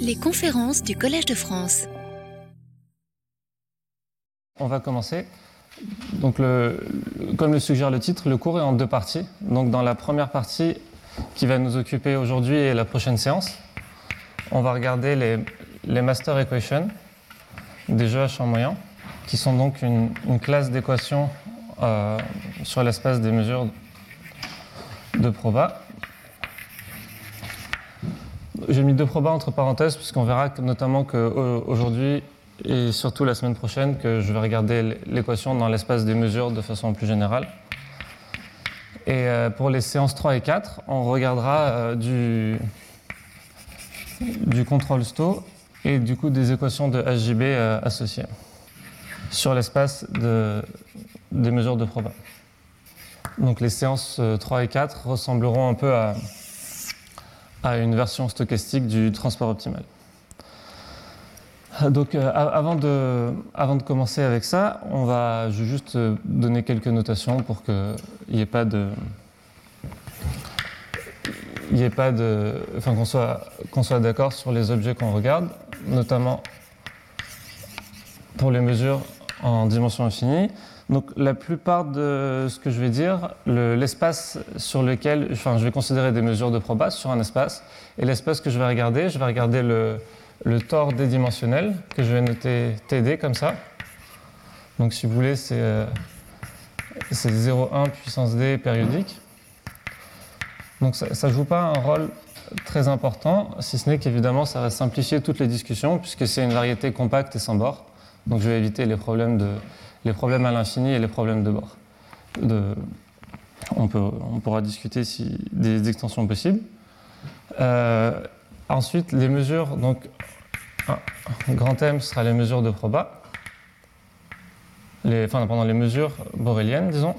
Les conférences du Collège de France. On va commencer. Comme le suggère le titre, le cours est en deux parties. Donc dans la première partie qui va nous occuper aujourd'hui et la prochaine séance, on va regarder les, master equations des jeux à champ moyen, qui sont donc une, une classe d'équations euh, sur l'espace des mesures de proba. J'ai mis deux probas entre parenthèses puisqu'on verra notamment qu'aujourd'hui et surtout la semaine prochaine que je vais regarder l'équation dans l'espace des mesures de façon plus générale. Et euh, pour les séances 3 et 4, on regardera euh, du, du contrôle STO et du coup des équations de HJB euh, associées sur l'espace de, des mesures de proba. Donc les séances 3 et 4 ressembleront un peu à, à une version stochastique du transport optimal. Donc euh, avant, de, commencer avec ça, on va juste donner quelques notations pour qu'il n'y ait pas de... Il n'y ait pas de... Enfin qu'on soit, qu'on soit d'accord sur les objets qu'on regarde, notamment pour les mesures en dimension infinie. Donc la plupart de ce que je vais dire, l'espace sur lequel, enfin je vais considérer des mesures de proba sur un espace, et l'espace que je vais regarder, je vais regarder le, le dédimensionnel que je vais noter TD comme ça. Donc si vous voulez, c'est euh, 0,1 puissance D périodique. Donc ça ne joue pas un rôle très important, si ce n'est qu'évidemment ça va simplifier toutes les discussions puisque c'est une variété compacte et sans bord. Donc je vais éviter les problèmes de, les problèmes à l'infini et les problèmes de bord. On, peut, on, pourra discuter si, des extensions possibles. Euh, ensuite, les mesures, donc un grand M sera les mesures de proba, les, enfin, pendant les mesures boréliennes, disons.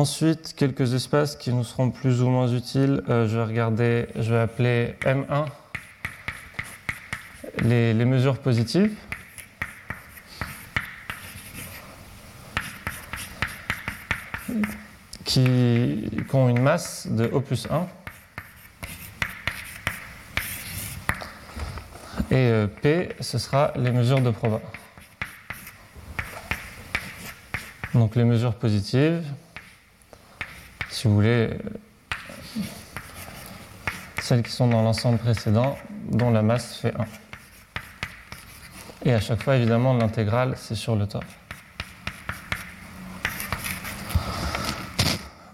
Ensuite, quelques espaces qui nous seront plus ou moins utiles. Euh, je vais regarder, je vais appeler M1 les, mesures positives. Qui, ont une masse de O plus 1. Et euh, P, ce sera les mesures de proba. Donc les mesures positives, si vous voulez, celles qui sont dans l'ensemble précédent, dont la masse fait 1. Et à chaque fois, évidemment, l'intégrale, c'est sur le top.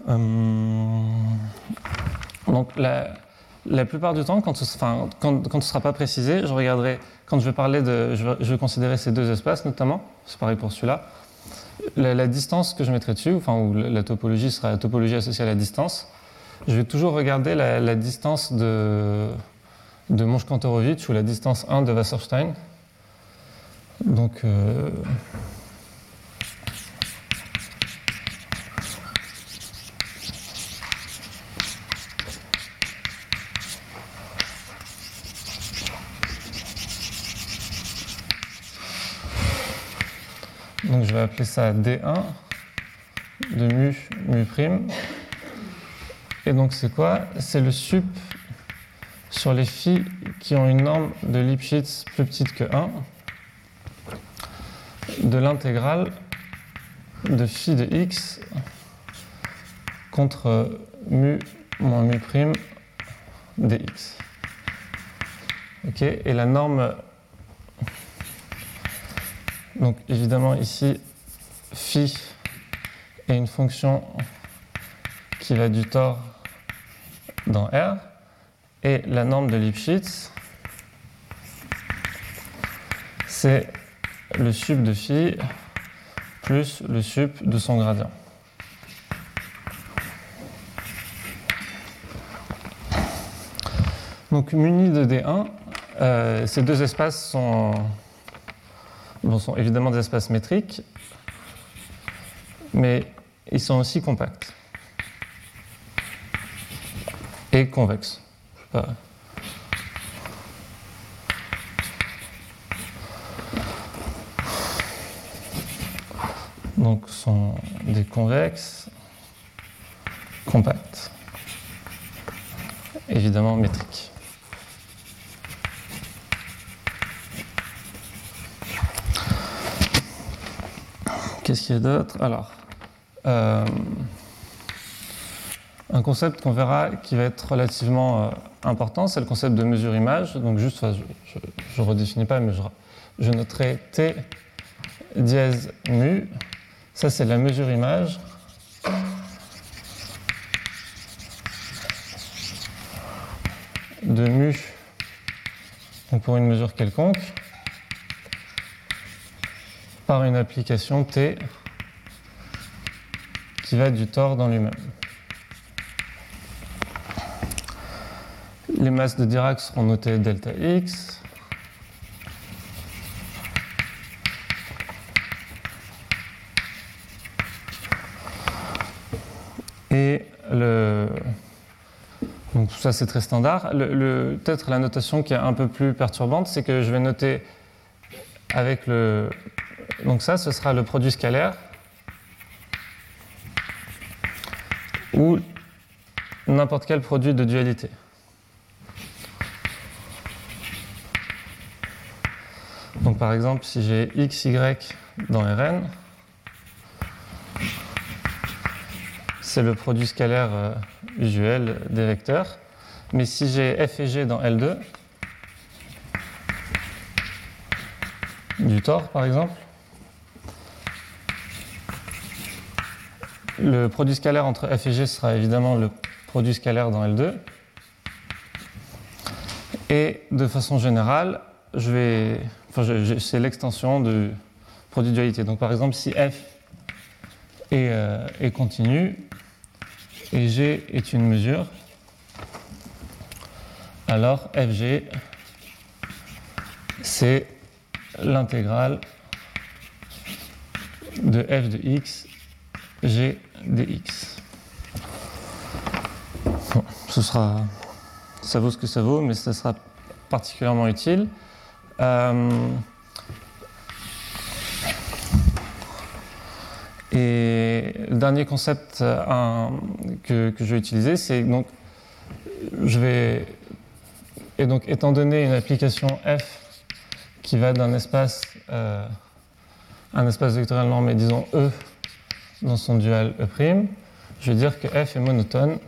Hum, donc, la, la, plupart du temps, quand ce, ne sera pas précisé, je regarderai, quand je vais parler de, je vais considérer ces deux espaces notamment, c'est pareil pour celui-là, la, distance que je mettrai dessus, enfin, ou la topologie sera la topologie associée à la distance. Je vais toujours regarder la, distance de, de Monch-Kantorowicz ou la distance 1 de Wasserstein. Donc, euh, Donc je vais appeler ça D1 de mu, mu prime. Et donc c'est quoi? C'est le sup sur les phi qui ont une norme de Lipschitz plus petite que 1 de l'intégrale de phi de x contre mu moins mu prime dx. Ok, et la norme donc évidemment ici, phi est une fonction qui va du tore dans R. Et la norme de Lipschitz, c'est le sup de phi plus le sup de son gradient. Donc muni de D1, euh, ces deux espaces sont bon, sont évidemment des espaces métriques, mais ils sont aussi compacts et convexes. Donc donc sont des convexes compacts, évidemment métriques. Alors, euh, un concept qu'on verra qui va être relativement euh, important, c'est le concept de mesure-image. Donc juste, je ne redéfinis pas, mais je, je noterai T dièse mu. Ça, c'est la mesure-image. de mu pour une mesure quelconque par une application T qui va du tort dans lui-même. Les masses de Dirac seront notées delta x. Et le... Donc tout ça c'est très standard. Le, Peut-être la notation qui est un peu plus perturbante, c'est que je vais noter avec le... Donc ça, ce sera le produit scalaire ou n'importe quel produit de dualité. Donc par exemple, si j'ai x, y dans Rn, c'est le produit scalaire euh, usuel des vecteurs. Mais si j'ai f et g dans L2, du tort par exemple, le produit scalaire entre f et g sera évidemment le produit scalaire dans L2. Et de façon générale, je vais, enfin, c'est l'extension du produit de dualité. Donc par exemple, si f est, euh, est continu et g est une mesure, alors fg c'est l'intégrale de f de x g dx. ce sera, ça vaut ce que ça vaut, mais ça sera particulièrement utile. Euh, et le dernier concept euh, que, je vais utiliser, c'est donc je vais et donc étant donné une application f qui va d'un espace euh, un espace vectoriel normé, disons E dans son dual E', je vais dire que f est monotone.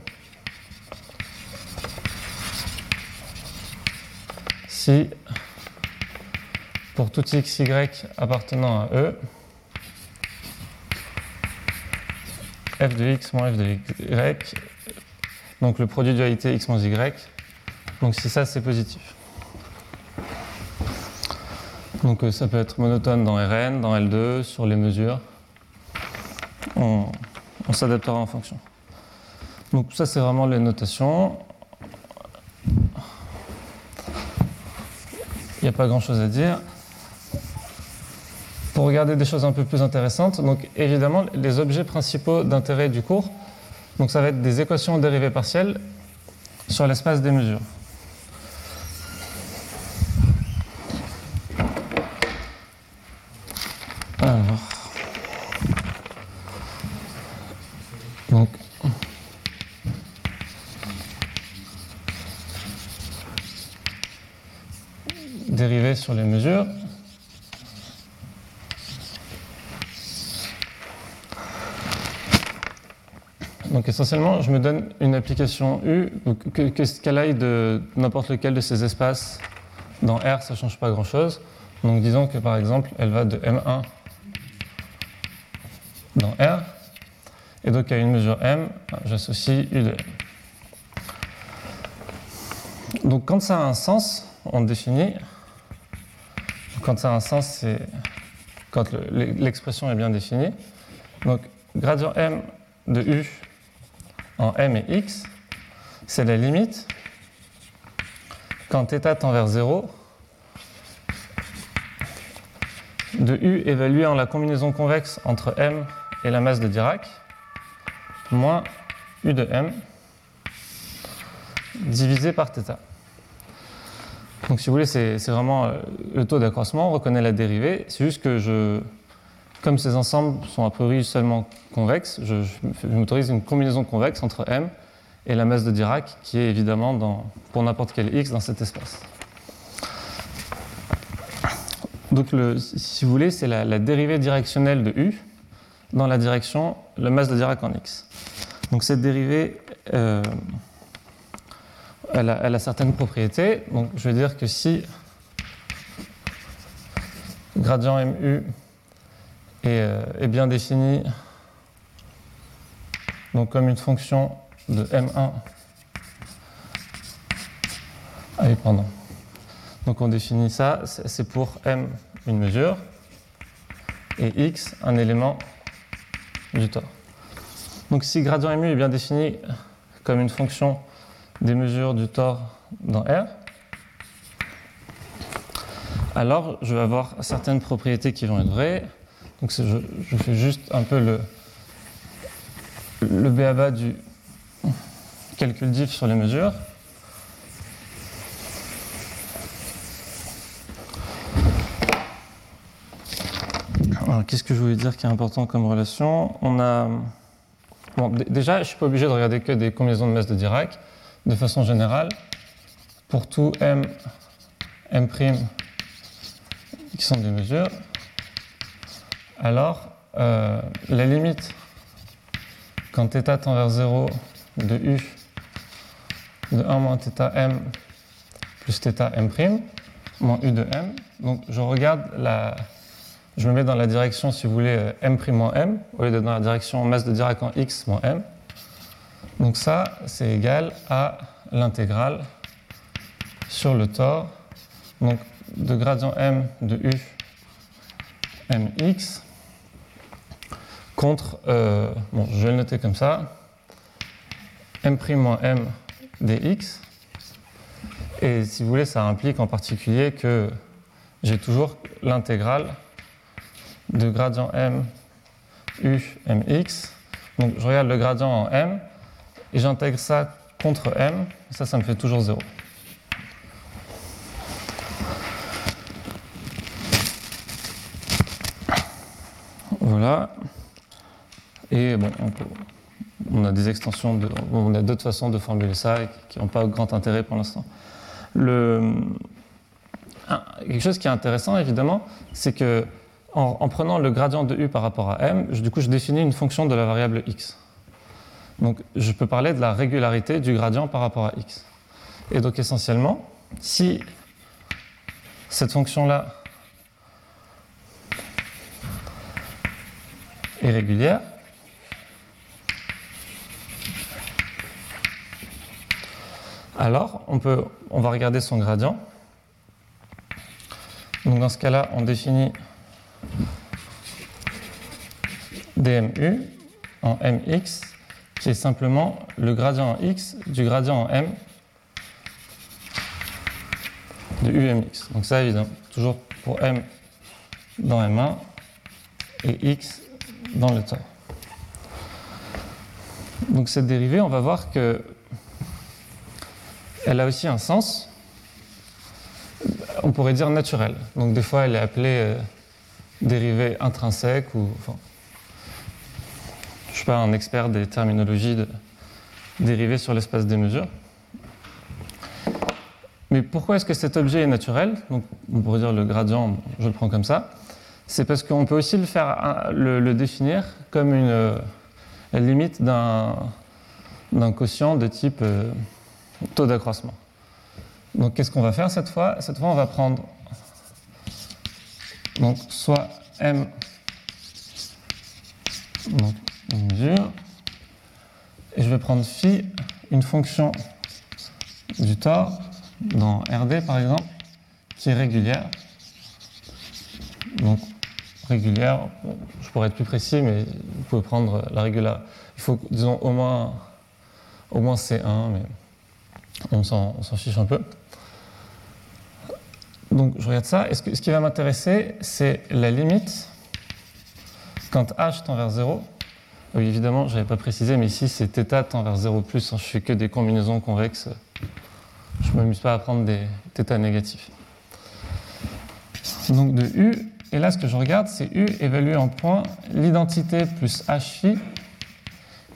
Si pour tout x, y appartenant à E, f de x moins f de y, donc le produit dualité x moins y, donc si ça c'est positif. Donc euh, ça peut être monotone dans Rn, dans L2, sur les mesures on, s'adaptera en fonction. Donc ça, c'est vraiment les notations. Il n'y a pas grand-chose à dire. Pour regarder des choses un peu plus intéressantes, donc évidemment, les objets principaux d'intérêt du cours, donc ça va être des équations dérivées partielles sur l'espace des mesures. sur les mesures. Donc essentiellement, je me donne une application U, qu'elle aille de n'importe lequel de ces espaces dans R, ça ne change pas grand-chose. Donc disons que par exemple, elle va de M1 dans R, et donc à une mesure M, j'associe U de M. Donc quand ça a un sens, on définit quand ça a un sens, c'est quand l'expression est bien définie. Donc, gradient m de u en m et x, c'est la limite quand θ tend vers 0 de u évalué en la combinaison convexe entre m et la masse de Dirac moins u de m divisé par θ. Donc si vous voulez, c'est vraiment euh, le taux d'accroissement, on reconnaît la dérivée, c'est juste que je, comme ces ensembles sont a priori seulement convexes, je, m'autorise une combinaison convexe entre M et la masse de Dirac qui est évidemment dans, pour n'importe quel x dans cet espace. Donc, le, si vous voulez, c'est la, la, dérivée directionnelle de U dans la direction, la masse de Dirac en x. Donc, cette dérivée, euh, elle, a, elle, a, certaines propriétés. Donc, je vais dire que si gradient mu est, euh, bien défini donc comme une fonction de m1 Allez, pardon. Donc on définit ça, c'est pour m une mesure et x un élément du tore. Donc si gradient mu est bien défini comme une fonction des mesures du tore dans R, alors je vais avoir certaines propriétés qui vont être vraies. Donc je, fais juste un peu le, le béaba du calcul diff sur les mesures. qu'est-ce que je voulais dire qui est important comme relation? On a. Bon, déjà, je ne suis pas obligé de regarder que des combinaisons de masse de Dirac. De façon générale, pour tout M, M' qui sont des mesures, alors euh, la limite quand θ tend vers 0 de U de 1 moins θ m plus θ m' moins U de m, donc je regarde la, je me mets dans la direction, si vous voulez, euh, m' moins m, au lieu d'être dans la direction masse de Dirac en x moins m. Donc ça, c'est égal à l'intégrale sur le tore donc de gradient m de u mx contre, euh, bon, je vais le noter comme ça, m' m dx. Et si vous voulez, ça implique en particulier que j'ai toujours l'intégrale de gradient m u mx. Donc je regarde le gradient en m et j'intègre ça contre m. Ça, ça me fait toujours 0. Voilà. Et bon, on, a des extensions, on a d'autres façons de formuler ça qui n'ont pas grand intérêt pour l'instant. Quelque chose qui est intéressant, évidemment, c'est que en, en, prenant le gradient de u par rapport à m, je, du coup, je définis une fonction de la variable x. Donc, je peux parler de la régularité du gradient par rapport à x. Et donc, essentiellement, si cette fonction-là est régulière, alors on, va regarder son gradient. Donc dans ce cas-là, on définit dmu en mx, qui est simplement le gradient en x du gradient en m de umx. Donc ça, évidemment, toujours pour m dans m1 et x dans le temps. Donc cette dérivée, on va voir que elle a aussi un sens, on pourrait dire naturel. Donc des fois, elle est appelée euh, dérivée intrinsèque ou. Je ne suis pas un expert des terminologies de dérivées sur l'espace des mesures. Mais pourquoi est-ce que cet objet est naturel? Donc, on pourrait dire le gradient, je le prends comme ça. C'est parce qu'on peut aussi le, définir comme une euh, limite d'un quotient de type euh, taux d'accroissement. Donc, qu'est-ce qu'on va faire cette fois? Cette fois, on va prendre donc, soit m, donc une mesure, et je vais prendre phi, une fonction du tore dans RD par exemple, qui est régulière. Donc régulière, je pourrais être plus précis, mais vous pouvez prendre la régulière. Il faut, disons, au moins, au moins C1, mais on s'en fiche un peu. Donc je regarde ça, et ce, qui va m'intéresser, c'est la limite quand h tend vers 0. Oui, évidemment, je n'avais pas précisé, mais ici c'est θ tend vers 0, plus, hein, je fais que des combinaisons convexes. Je ne m'amuse pas à prendre des θ négatifs. Donc de U, Et là, ce que je regarde, c'est U évalué en points l'identité plus H phi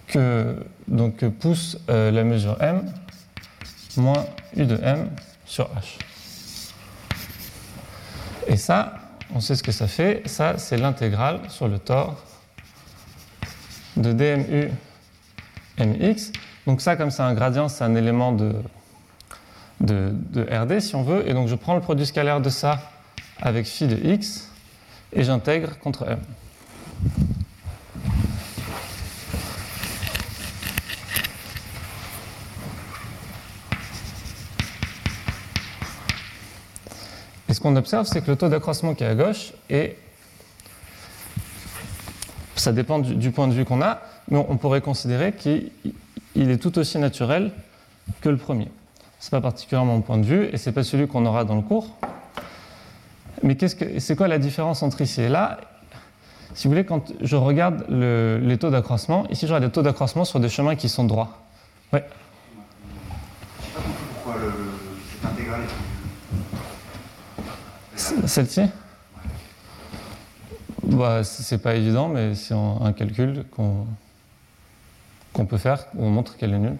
que, donc, pousse euh, la mesure M moins U de M sur H. Et ça, on sait ce que ça fait. Ça, c'est l'intégrale sur le tore de dmu mx. Donc ça, comme c'est un gradient, c'est un élément de, de, de, RD, si on veut. Et donc je prends le produit scalaire de ça avec phi de x et j'intègre contre m. qu'on observe, c'est que le taux d'accroissement qui est à gauche est ça dépend du, point de vue qu'on a, mais on, pourrait considérer qu'il est tout aussi naturel que le premier. Ce n'est pas particulièrement mon point de vue et ce n'est pas celui qu'on aura dans le cours. Mais c'est quoi la différence entre ici et là? Si vous voulez, quand je regarde le, les taux d'accroissement, ici j'aurai des taux d'accroissement sur des chemins qui sont droits. Pourquoi le, cette intégrale est Celle-ci bah, C'est pas évident, mais c'est un calcul qu'on peut faire où on montre qu'elle est nulle.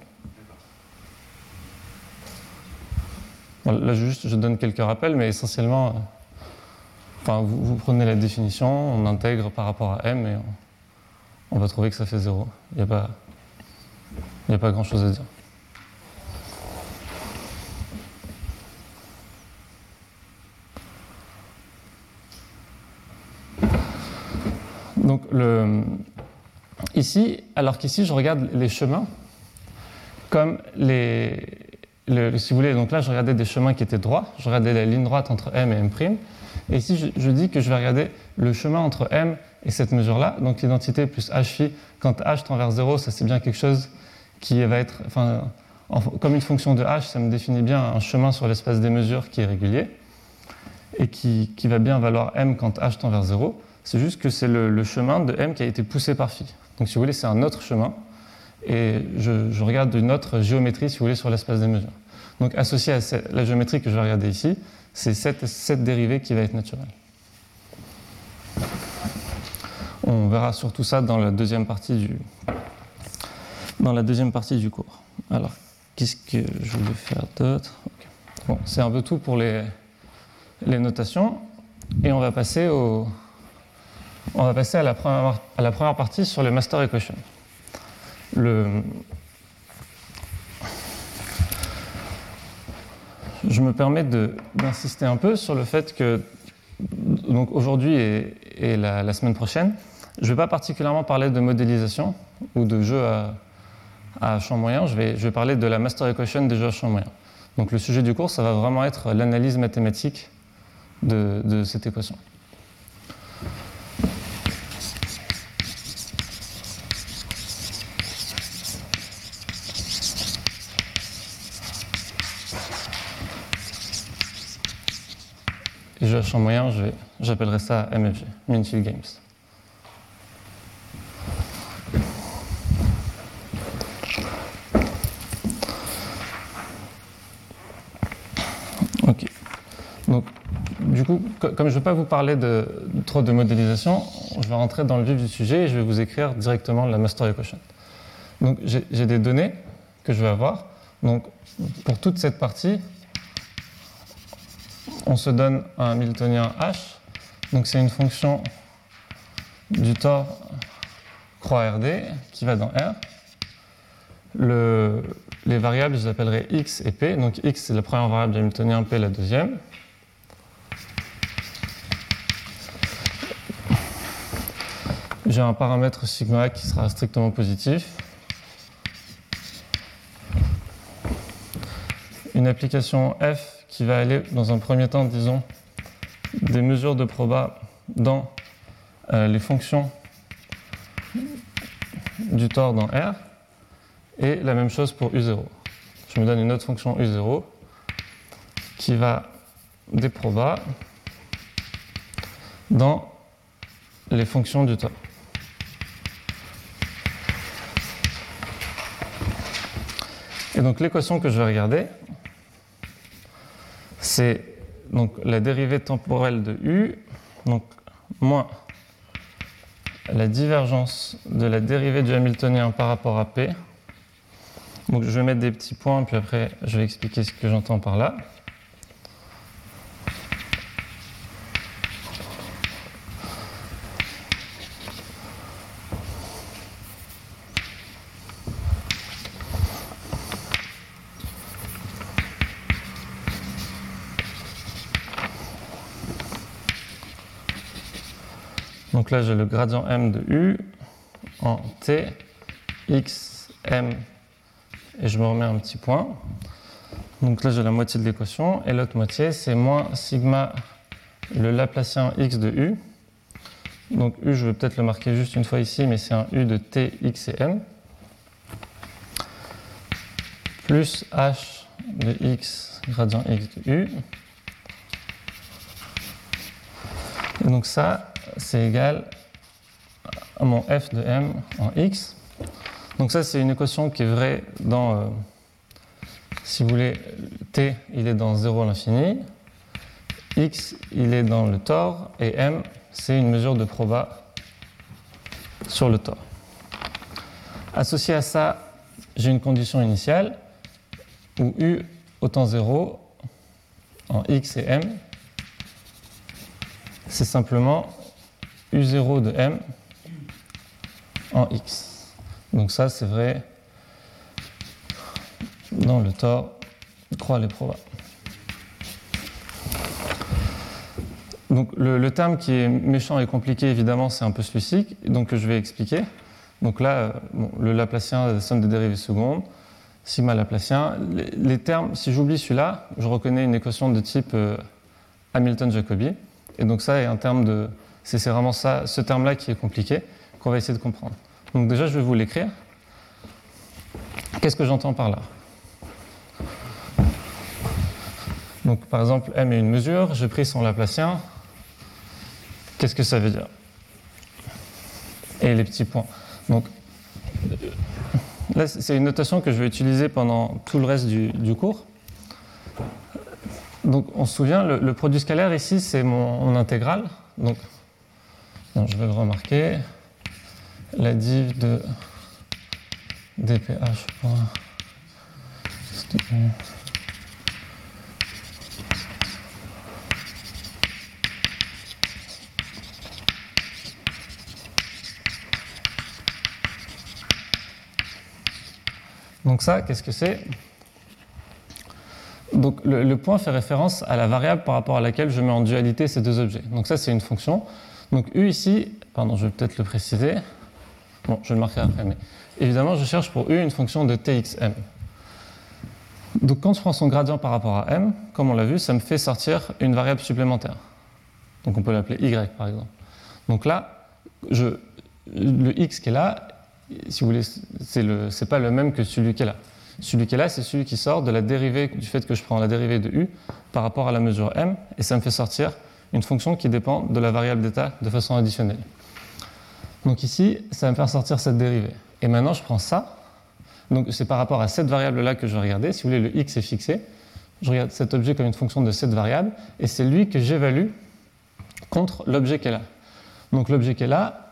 Là, je donne quelques rappels, mais essentiellement, enfin, vous, prenez la définition, on intègre par rapport à m et on, va trouver que ça fait 0. Il n'y a pas grand-chose à dire. Donc, le, ici, alors qu'ici, je regarde les chemins comme les, le, si vous voulez, donc là, je regardais des chemins qui étaient droits, je regardais la ligne droite entre m et m', et ici, je, dis que je vais regarder le chemin entre m et cette mesure-là, donc l'identité plus h phi, quand h tend vers 0, ça c'est bien quelque chose qui va être, enfin, en, comme une fonction de h, ça me définit bien un chemin sur l'espace des mesures qui est régulier, et qui, qui, va bien valoir m quand h tend vers 0, c'est juste que c'est le, le, chemin de m qui a été poussé par phi. Donc si vous voulez, c'est un autre chemin, et je, regarde une autre géométrie, si vous voulez, sur l'espace des mesures. Donc associé à la géométrie que je vais regarder ici, c'est cette, dérivée qui va être naturelle. On verra surtout ça dans la deuxième partie du, dans la deuxième partie du cours. Alors, qu'est-ce que je voulais faire d'autre? Bon, c'est un peu tout pour les, les notations, et on va passer au, on va passer à la première, à la première partie sur les master equations le... je me permets d'insister un peu sur le fait que aujourd'hui et, la, semaine prochaine, je ne vais pas particulièrement parler de modélisation ou de jeux à, à champ moyen, je vais, je vais, parler de la master equation des jeux à champ moyen. Donc le sujet du cours, ça va vraiment être l'analyse mathématique de, de cette équation. Et jeu à champ moyen, j'appellerai ça MFG, Minfield Games. Ok. Donc, du coup, comme je ne veux pas vous parler de, trop de modélisation, je vais rentrer dans le vif du sujet et je vais vous écrire directement la master equation. Donc, j'ai des données que je vais avoir. Donc, pour toute cette partie, on se donne un Hamiltonien h. Donc c'est une fonction du tore croix RD qui va dans R. Le, les variables, je les appellerai x et p. Donc x, c'est la première variable hamiltonien, p la deuxième. J'ai un paramètre sigma qui sera strictement positif. Une application f qui va aller dans un premier temps, disons, des mesures de proba dans euh, les fonctions du tore dans R, et la même chose pour U0. Je me donne une autre fonction U0 qui va des probas dans les fonctions du tore. Et donc l'équation que je vais regarder, c'est donc la dérivée temporelle de u. Donc moins la divergence de la dérivée du Hamiltonien par rapport à P. Donc je vais mettre des petits points, puis après je vais expliquer ce que j'entends par là. Donc là, j'ai le gradient m de u en t, x, m, et je me remets un petit point. Donc là, j'ai la moitié de l'équation, et l'autre moitié, c'est moins sigma le Laplacien x de u. Donc u, je vais peut-être le marquer juste une fois ici, mais c'est un u de t, x et m. Plus h de x gradient x de u. Et donc ça, c'est égal à mon f de m en x. Donc ça, c'est une équation qui est vraie dans, euh, si vous voulez, t, il est dans 0 à l'infini, x, il est dans le tore, et m, c'est une mesure de proba sur le tore. Associé à ça, j'ai une condition initiale où u autant 0 en x et m, c'est simplement U0 de M en X. Donc ça, c'est vrai dans le tort croix les probas. Donc le, terme qui est méchant et compliqué, évidemment, c'est un peu celui-ci, donc je vais expliquer. Donc là, euh, le Laplacien, la somme des dérivées secondes, sigma Laplacien. Les, termes, si j'oublie celui-là, je reconnais une équation de type euh, Hamilton-Jacobi. Et donc ça est un terme de, c'est vraiment ça, ce terme-là qui est compliqué, qu'on va essayer de comprendre. Donc déjà, je vais vous l'écrire. Qu'est-ce que j'entends par là? Donc par exemple, m est une mesure, j'ai pris son Laplacien. Qu'est-ce que ça veut dire? Et les petits points. Donc là, c'est une notation que je vais utiliser pendant tout le reste du, cours. Donc on se souvient, le, produit scalaire ici, c'est mon, mon intégrale. Donc je vais le remarquer. La div de dph. Donc ça, qu'est-ce que c'est? Donc le, le, point fait référence à la variable par rapport à laquelle je mets en dualité ces deux objets. Donc ça, c'est une fonction. Donc U ici, pardon, je vais peut-être le préciser. Bon, je vais le marquer après, mais évidemment, je cherche pour U une fonction de Txm. Donc quand je prends son gradient par rapport à m, comme on l'a vu, ça me fait sortir une variable supplémentaire. Donc on peut l'appeler y par exemple. Donc là, le x qui est là, si vous voulez, c'est pas le même que celui qui est là. Celui qui est là, c'est celui qui sort de la dérivée du fait que je prends la dérivée de u par rapport à la mesure m, et ça me fait sortir une fonction qui dépend de la variable d'état de façon additionnelle. Donc ici, ça va me faire sortir cette dérivée. Et maintenant, je prends ça. Donc c'est par rapport à cette variable-là que je vais regarder. Si vous voulez, le x est fixé. Je regarde cet objet comme une fonction de cette variable. Et c'est lui que j'évalue contre l'objet qui est là. Donc l'objet qui est là,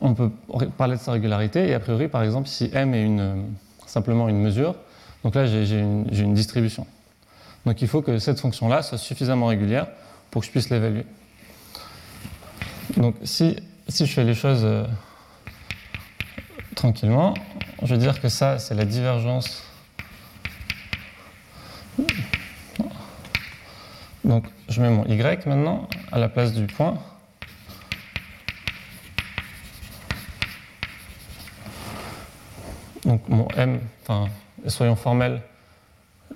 on peut parler de sa régularité. Et a priori, par exemple, si m est une, simplement une mesure, donc là j'ai une, une distribution. Donc il faut que cette fonction-là soit suffisamment régulière pour que je puisse l'évaluer. Donc si, si, je fais les choses euh, tranquillement, je vais dire que ça, c'est la divergence. Donc je mets mon y maintenant à la place du point. Donc mon m, enfin, soyons formels,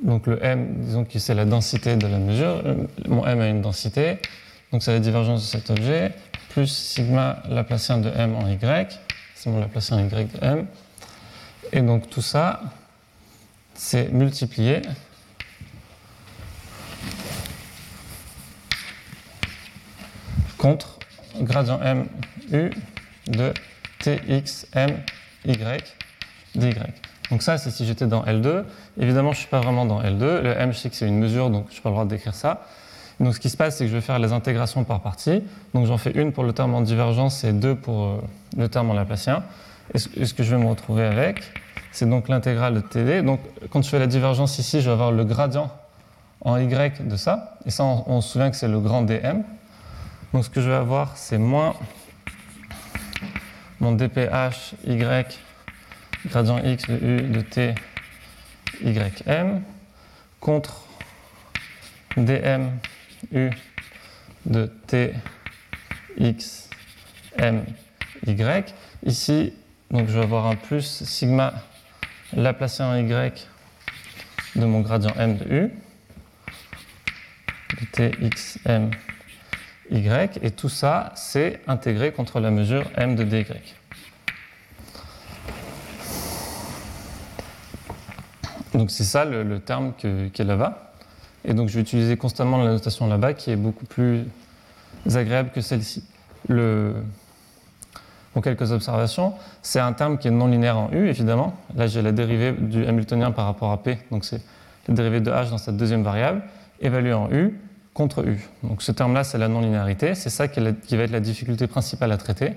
donc le m, disons que c'est la densité de la mesure. Mon m a une densité, donc c'est la divergence de cet objet, plus sigma Laplacien de m en y, c'est mon Laplacien y de m. Et donc tout ça, c'est multiplié contre gradient m u de tx m y dy. Donc ça, c'est si j'étais dans L2. Évidemment, je ne suis pas vraiment dans L2. Le M, je sais que c'est une mesure, donc je n'ai pas le droit d'écrire ça. Donc ce qui se passe, c'est que je vais faire les intégrations par partie. Donc j'en fais une pour le terme en divergence et deux pour euh, le terme en laplacien. Et ce, que je vais me retrouver avec, c'est donc l'intégrale de TD. Donc quand je fais la divergence ici, je vais avoir le gradient en Y de ça. Et ça, on se souvient que c'est le grand dm. Donc ce que je vais avoir, c'est moins mon dph y gradient x de u de t ym contre dm u de t x m y. Ici, donc je vais avoir un plus sigma laplacien en y de mon gradient m de u de t x m y. Et tout ça, c'est intégré contre la mesure m de dy. Donc c'est ça le, terme qui est là-bas. Et donc je vais utiliser constamment la notation là-bas qui est beaucoup plus agréable que celle-ci. Le... Bon, quelques observations. C'est un terme qui est non linéaire en U, évidemment. Là, j'ai la dérivée du Hamiltonien par rapport à P. Donc c'est la dérivée de H dans cette deuxième variable, évaluée en U contre U. Donc ce terme-là, c'est la non-linéarité. C'est ça qui, va être la difficulté principale à traiter.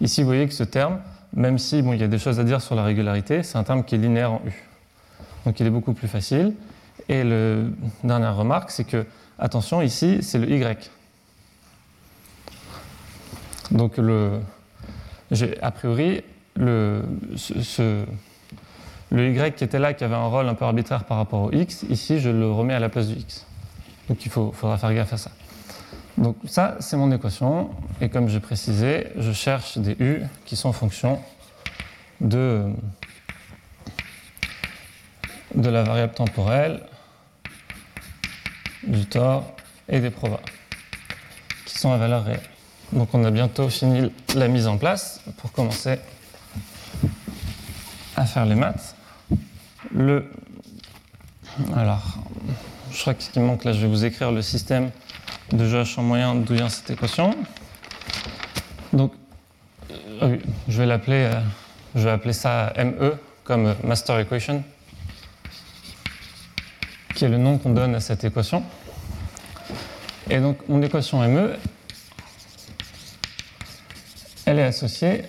Ici, vous voyez que ce terme, même si bon, il y a des choses à dire sur la régularité, c'est un terme qui est linéaire en U. Donc il est beaucoup plus facile. Et la dernière remarque, c'est que, attention, ici, c'est le Y. Donc, le, a priori, le, le Y qui était là, qui avait un rôle un peu arbitraire par rapport au X, ici, je le remets à la place du X. Donc il faut, faudra faire gaffe à ça. Donc ça, c'est mon équation. Et comme j'ai précisé, je cherche des U qui sont en fonction de de la variable temporelle, du tort et des provas, qui sont à valeur réelle. Donc on a bientôt fini la mise en place pour commencer à faire les maths. Le, alors, je crois que ce qui manque là, je vais vous écrire le système de en moyen d'où vient cette équation. Donc, euh, je vais l'appeler, euh, je vais appeler ça ME comme master equation qui est le nom qu'on donne à cette équation. Et donc mon équation ME, elle est associée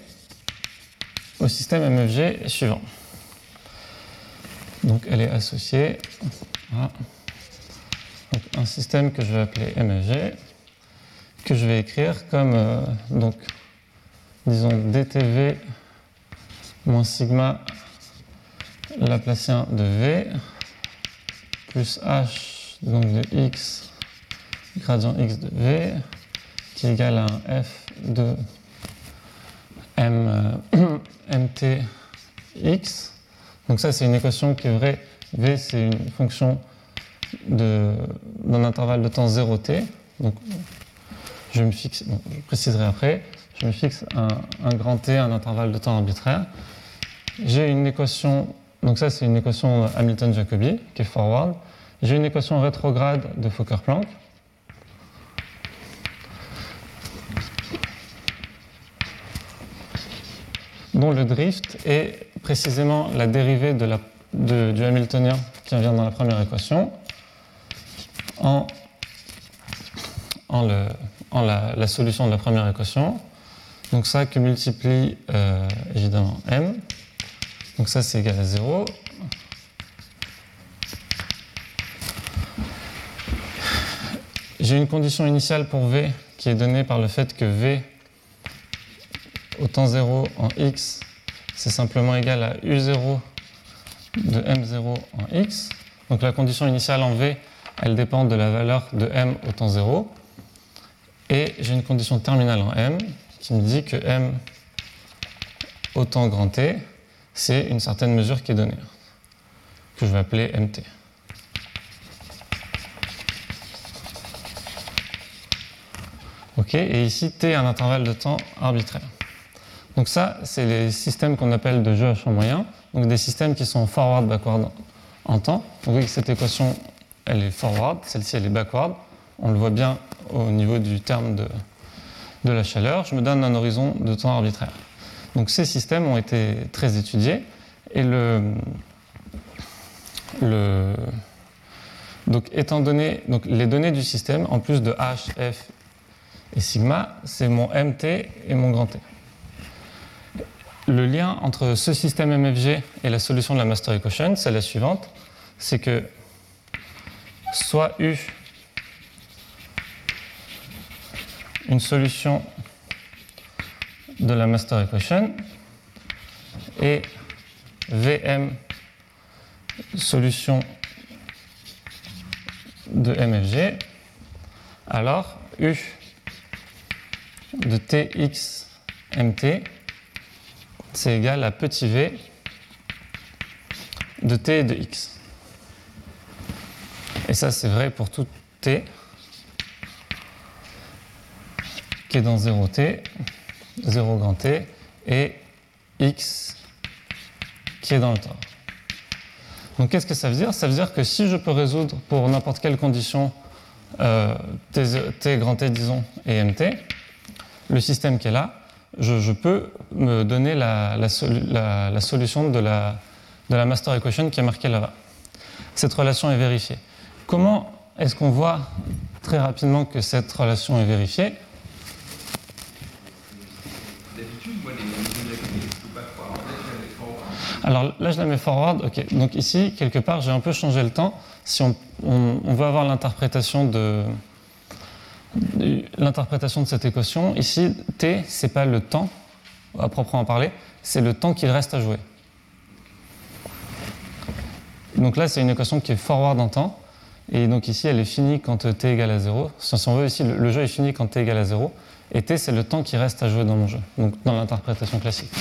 au système MEFG suivant. Donc elle est associée à un système que je vais appeler MEFG, que je vais écrire comme, euh, donc, disons, dTV moins sigma laplacien de V plus h donc de x gradient x de v qui est égal à un f de m, euh, mt x. Donc ça c'est une équation qui est vraie. v c'est une fonction d'un intervalle de temps 0t. Donc je me fixe, je préciserai après, je me fixe un grand t, un intervalle de temps arbitraire. J'ai une équation donc ça, c'est une équation Hamilton-Jacobi qui est forward. J'ai une équation rétrograde de Fokker-Planck. dont le drift est précisément la dérivée du Hamiltonien qui vient dans la première équation en la, solution de la première équation. Donc ça que multiplie euh, évidemment m donc ça, c'est égal à 0. J'ai une condition initiale pour V qui est donnée par le fait que V au temps 0 en x, c'est simplement égal à U0 de M0 en x. Donc la condition initiale en V, elle dépend de la valeur de M au temps 0. Et j'ai une condition terminale en M qui me dit que M au temps grand T, c'est une certaine mesure qui est donnée, que je vais appeler MT. Et ici T est un intervalle de temps arbitraire. Donc ça, c'est les systèmes qu'on appelle de jeu à champ moyen, donc des systèmes qui sont forward-backward en temps. Donc oui, cette équation, elle est forward, celle-ci, elle est backward. On le voit bien au niveau du terme de, de la chaleur. Je me donne un horizon de temps arbitraire. Donc ces systèmes ont été très étudiés et le, Donc, étant donné donc, les données du système, en plus de H, F et sigma, c'est mon MT et mon grand T. Le lien entre ce système MFG et la solution de la master equation, c'est la suivante, c'est que soit U, une solution de la master equation, et VM, solution de MFG, alors U de Tx mt, c'est égal à petit v de t et de x. Et ça, c'est vrai pour tout t qui est dans 0t, 0 grand t, et x qui est dans le temps. Donc qu'est-ce que ça veut dire? Ça veut dire que si je peux résoudre pour n'importe quelle condition euh, t, grand T, disons, et mt, le système qui est là, je, peux me donner la, la, solution de la, de la master equation qui est marquée là-bas. Cette relation est vérifiée. Comment est-ce qu'on voit très rapidement que cette relation est vérifiée? Alors là, je la mets forward. Ok. Donc ici, quelque part, j'ai un peu changé le temps. Si on, veut avoir l'interprétation de l'interprétation de cette équation, ici, t, c'est pas le temps à proprement parler, c'est le temps qu'il reste à jouer. Donc là, c'est une équation qui est forward en temps. Et donc ici, elle est finie quand t égale à 0. Si on veut, ici, le jeu est fini quand t égale à 0. Et t, c'est le temps qui reste à jouer dans mon jeu, donc dans l'interprétation classique.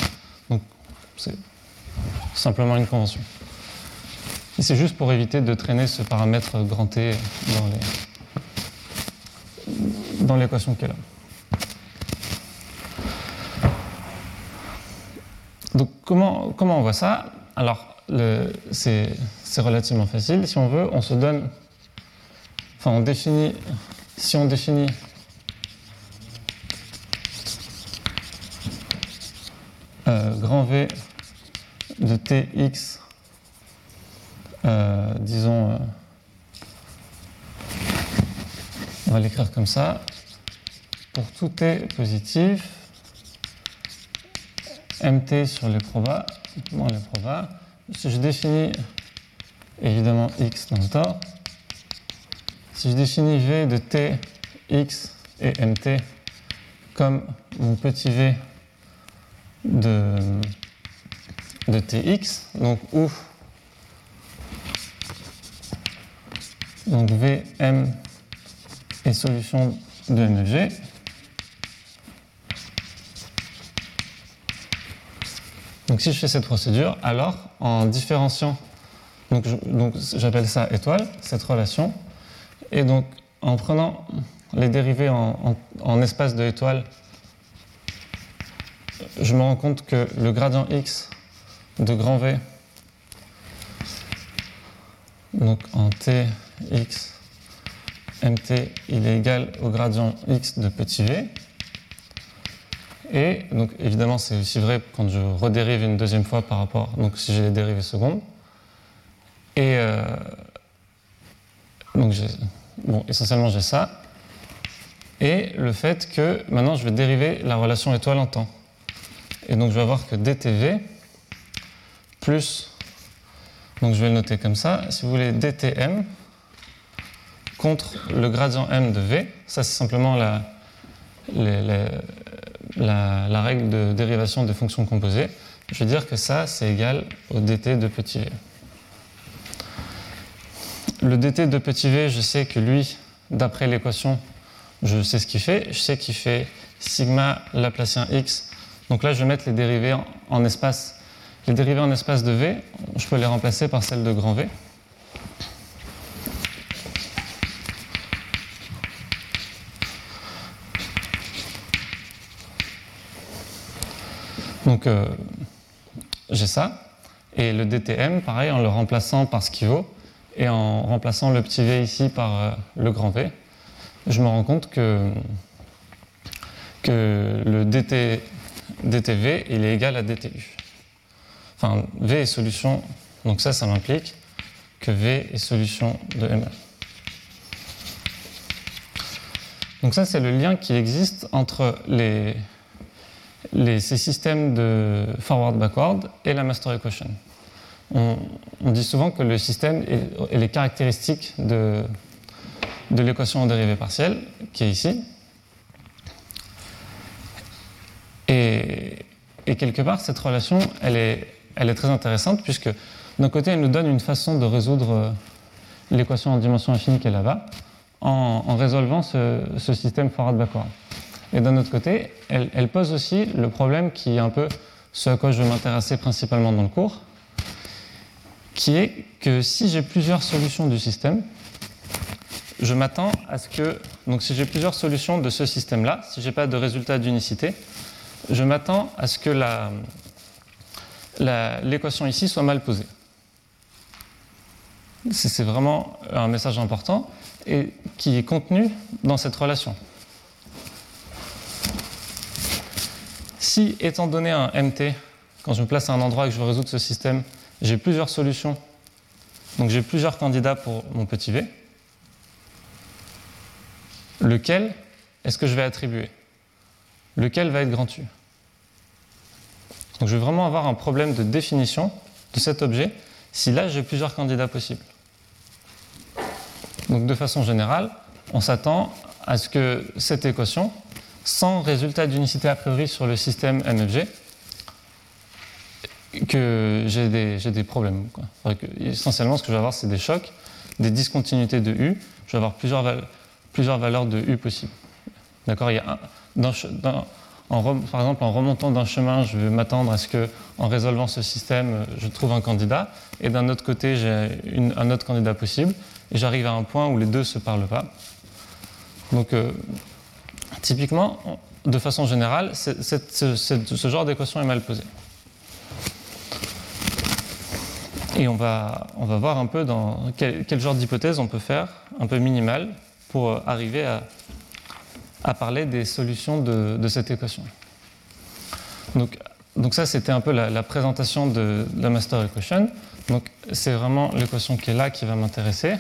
Donc c'est simplement une convention. C'est juste pour éviter de traîner ce paramètre grand T dans l'équation qui est là. Donc comment, comment on voit ça? Alors c'est relativement facile. Si on veut, on se donne, enfin on définit, si on définit euh, grand V de Tx, euh, disons, euh, on va l'écrire comme ça, pour tout t positif, mt sur les probas, les probas, si je définis évidemment x dans le temps, si je définis v de t, x et mt comme mon petit v de de Tx, donc où? Donc Vm est solution de MFG. Donc si je fais cette procédure, alors en différenciant, donc j'appelle ça étoile, cette relation, et donc en prenant les dérivés en, en espace de étoile, je me rends compte que le gradient x de grand V. Donc en t, x, mt, il est égal au gradient x de petit v. Et donc évidemment, c'est aussi vrai quand je redérive une deuxième fois par rapport, donc si j'ai les dérivées secondes. Et euh, donc bon, essentiellement j'ai ça. Et le fait que maintenant je vais dériver la relation étoile en temps. Et donc je vais avoir que dtv plus, donc je vais le noter comme ça, si vous voulez dtm contre le gradient m de v, ça c'est simplement la, règle de dérivation des fonctions composées, je vais dire que ça c'est égal au dt de petit v. Le dt de petit v, je sais que lui, d'après l'équation, je sais ce qu'il fait. Je sais qu'il fait sigma laplacien x. Donc là, je vais mettre les dérivés en espace les dérivées en espace de V, je peux les remplacer par celles de grand V. Donc euh, j'ai ça. Et le DTM, pareil, en le remplaçant par ce qu'il vaut et en remplaçant le petit v ici par euh, le grand V, je me rends compte que, le DT, DTV est égal à DTU. Enfin, V est solution, donc ça, ça m'implique que V est solution de ME. Donc ça, c'est le lien qui existe entre les, ces systèmes de forward-backward et la master equation. On, dit souvent que le système est les caractéristiques de, de l'équation en dérivée partielle, qui est ici. Et, et, quelque part, cette relation, elle est, elle est très intéressante, puisque d'un côté, elle nous donne une façon de résoudre l'équation en dimension infinie qui est là-bas, en, résolvant ce système forward-backward. Et d'un autre côté, elle, pose aussi le problème qui est un peu ce à quoi je vais m'intéresser principalement dans le cours, qui est que si j'ai plusieurs solutions du système, je m'attends à ce que, donc si j'ai plusieurs solutions de ce système-là, si je n'ai pas de résultat d'unicité, je m'attends à ce que l'équation ici soit mal posée. C'est vraiment un message important et qui est contenu dans cette relation. Si, étant donné un MT, quand je me place à un endroit et que je veux résoudre ce système, j'ai plusieurs solutions, donc j'ai plusieurs candidats pour mon petit v, lequel est-ce que je vais attribuer? Lequel va être grand U? Donc je vais vraiment avoir un problème de définition de cet objet si là j'ai plusieurs candidats possibles. Donc de façon générale, on s'attend à ce que cette équation, sans résultat d'unicité a priori sur le système MFG, que j'ai des, des, problèmes. Quoi. Essentiellement, ce que je vais avoir, c'est des chocs, des discontinuités de U. Je vais avoir plusieurs, valeurs de U possibles. D'accord? Par exemple, en remontant d'un chemin, je vais m'attendre à ce que, en résolvant ce système, je trouve un candidat, et d'un autre côté, j'ai un autre candidat possible, et j'arrive à un point où les deux ne se parlent pas. Donc, euh, typiquement, de façon générale, ce, genre d'équation est mal posée. Et on va, on va voir un peu dans quel, genre d'hypothèse on peut faire, un peu minimale, pour arriver à, parler des solutions de, de cette équation. Donc, donc ça, c'était un peu la, la, présentation de la master equation. Donc c'est vraiment l'équation qui est là qui va m'intéresser.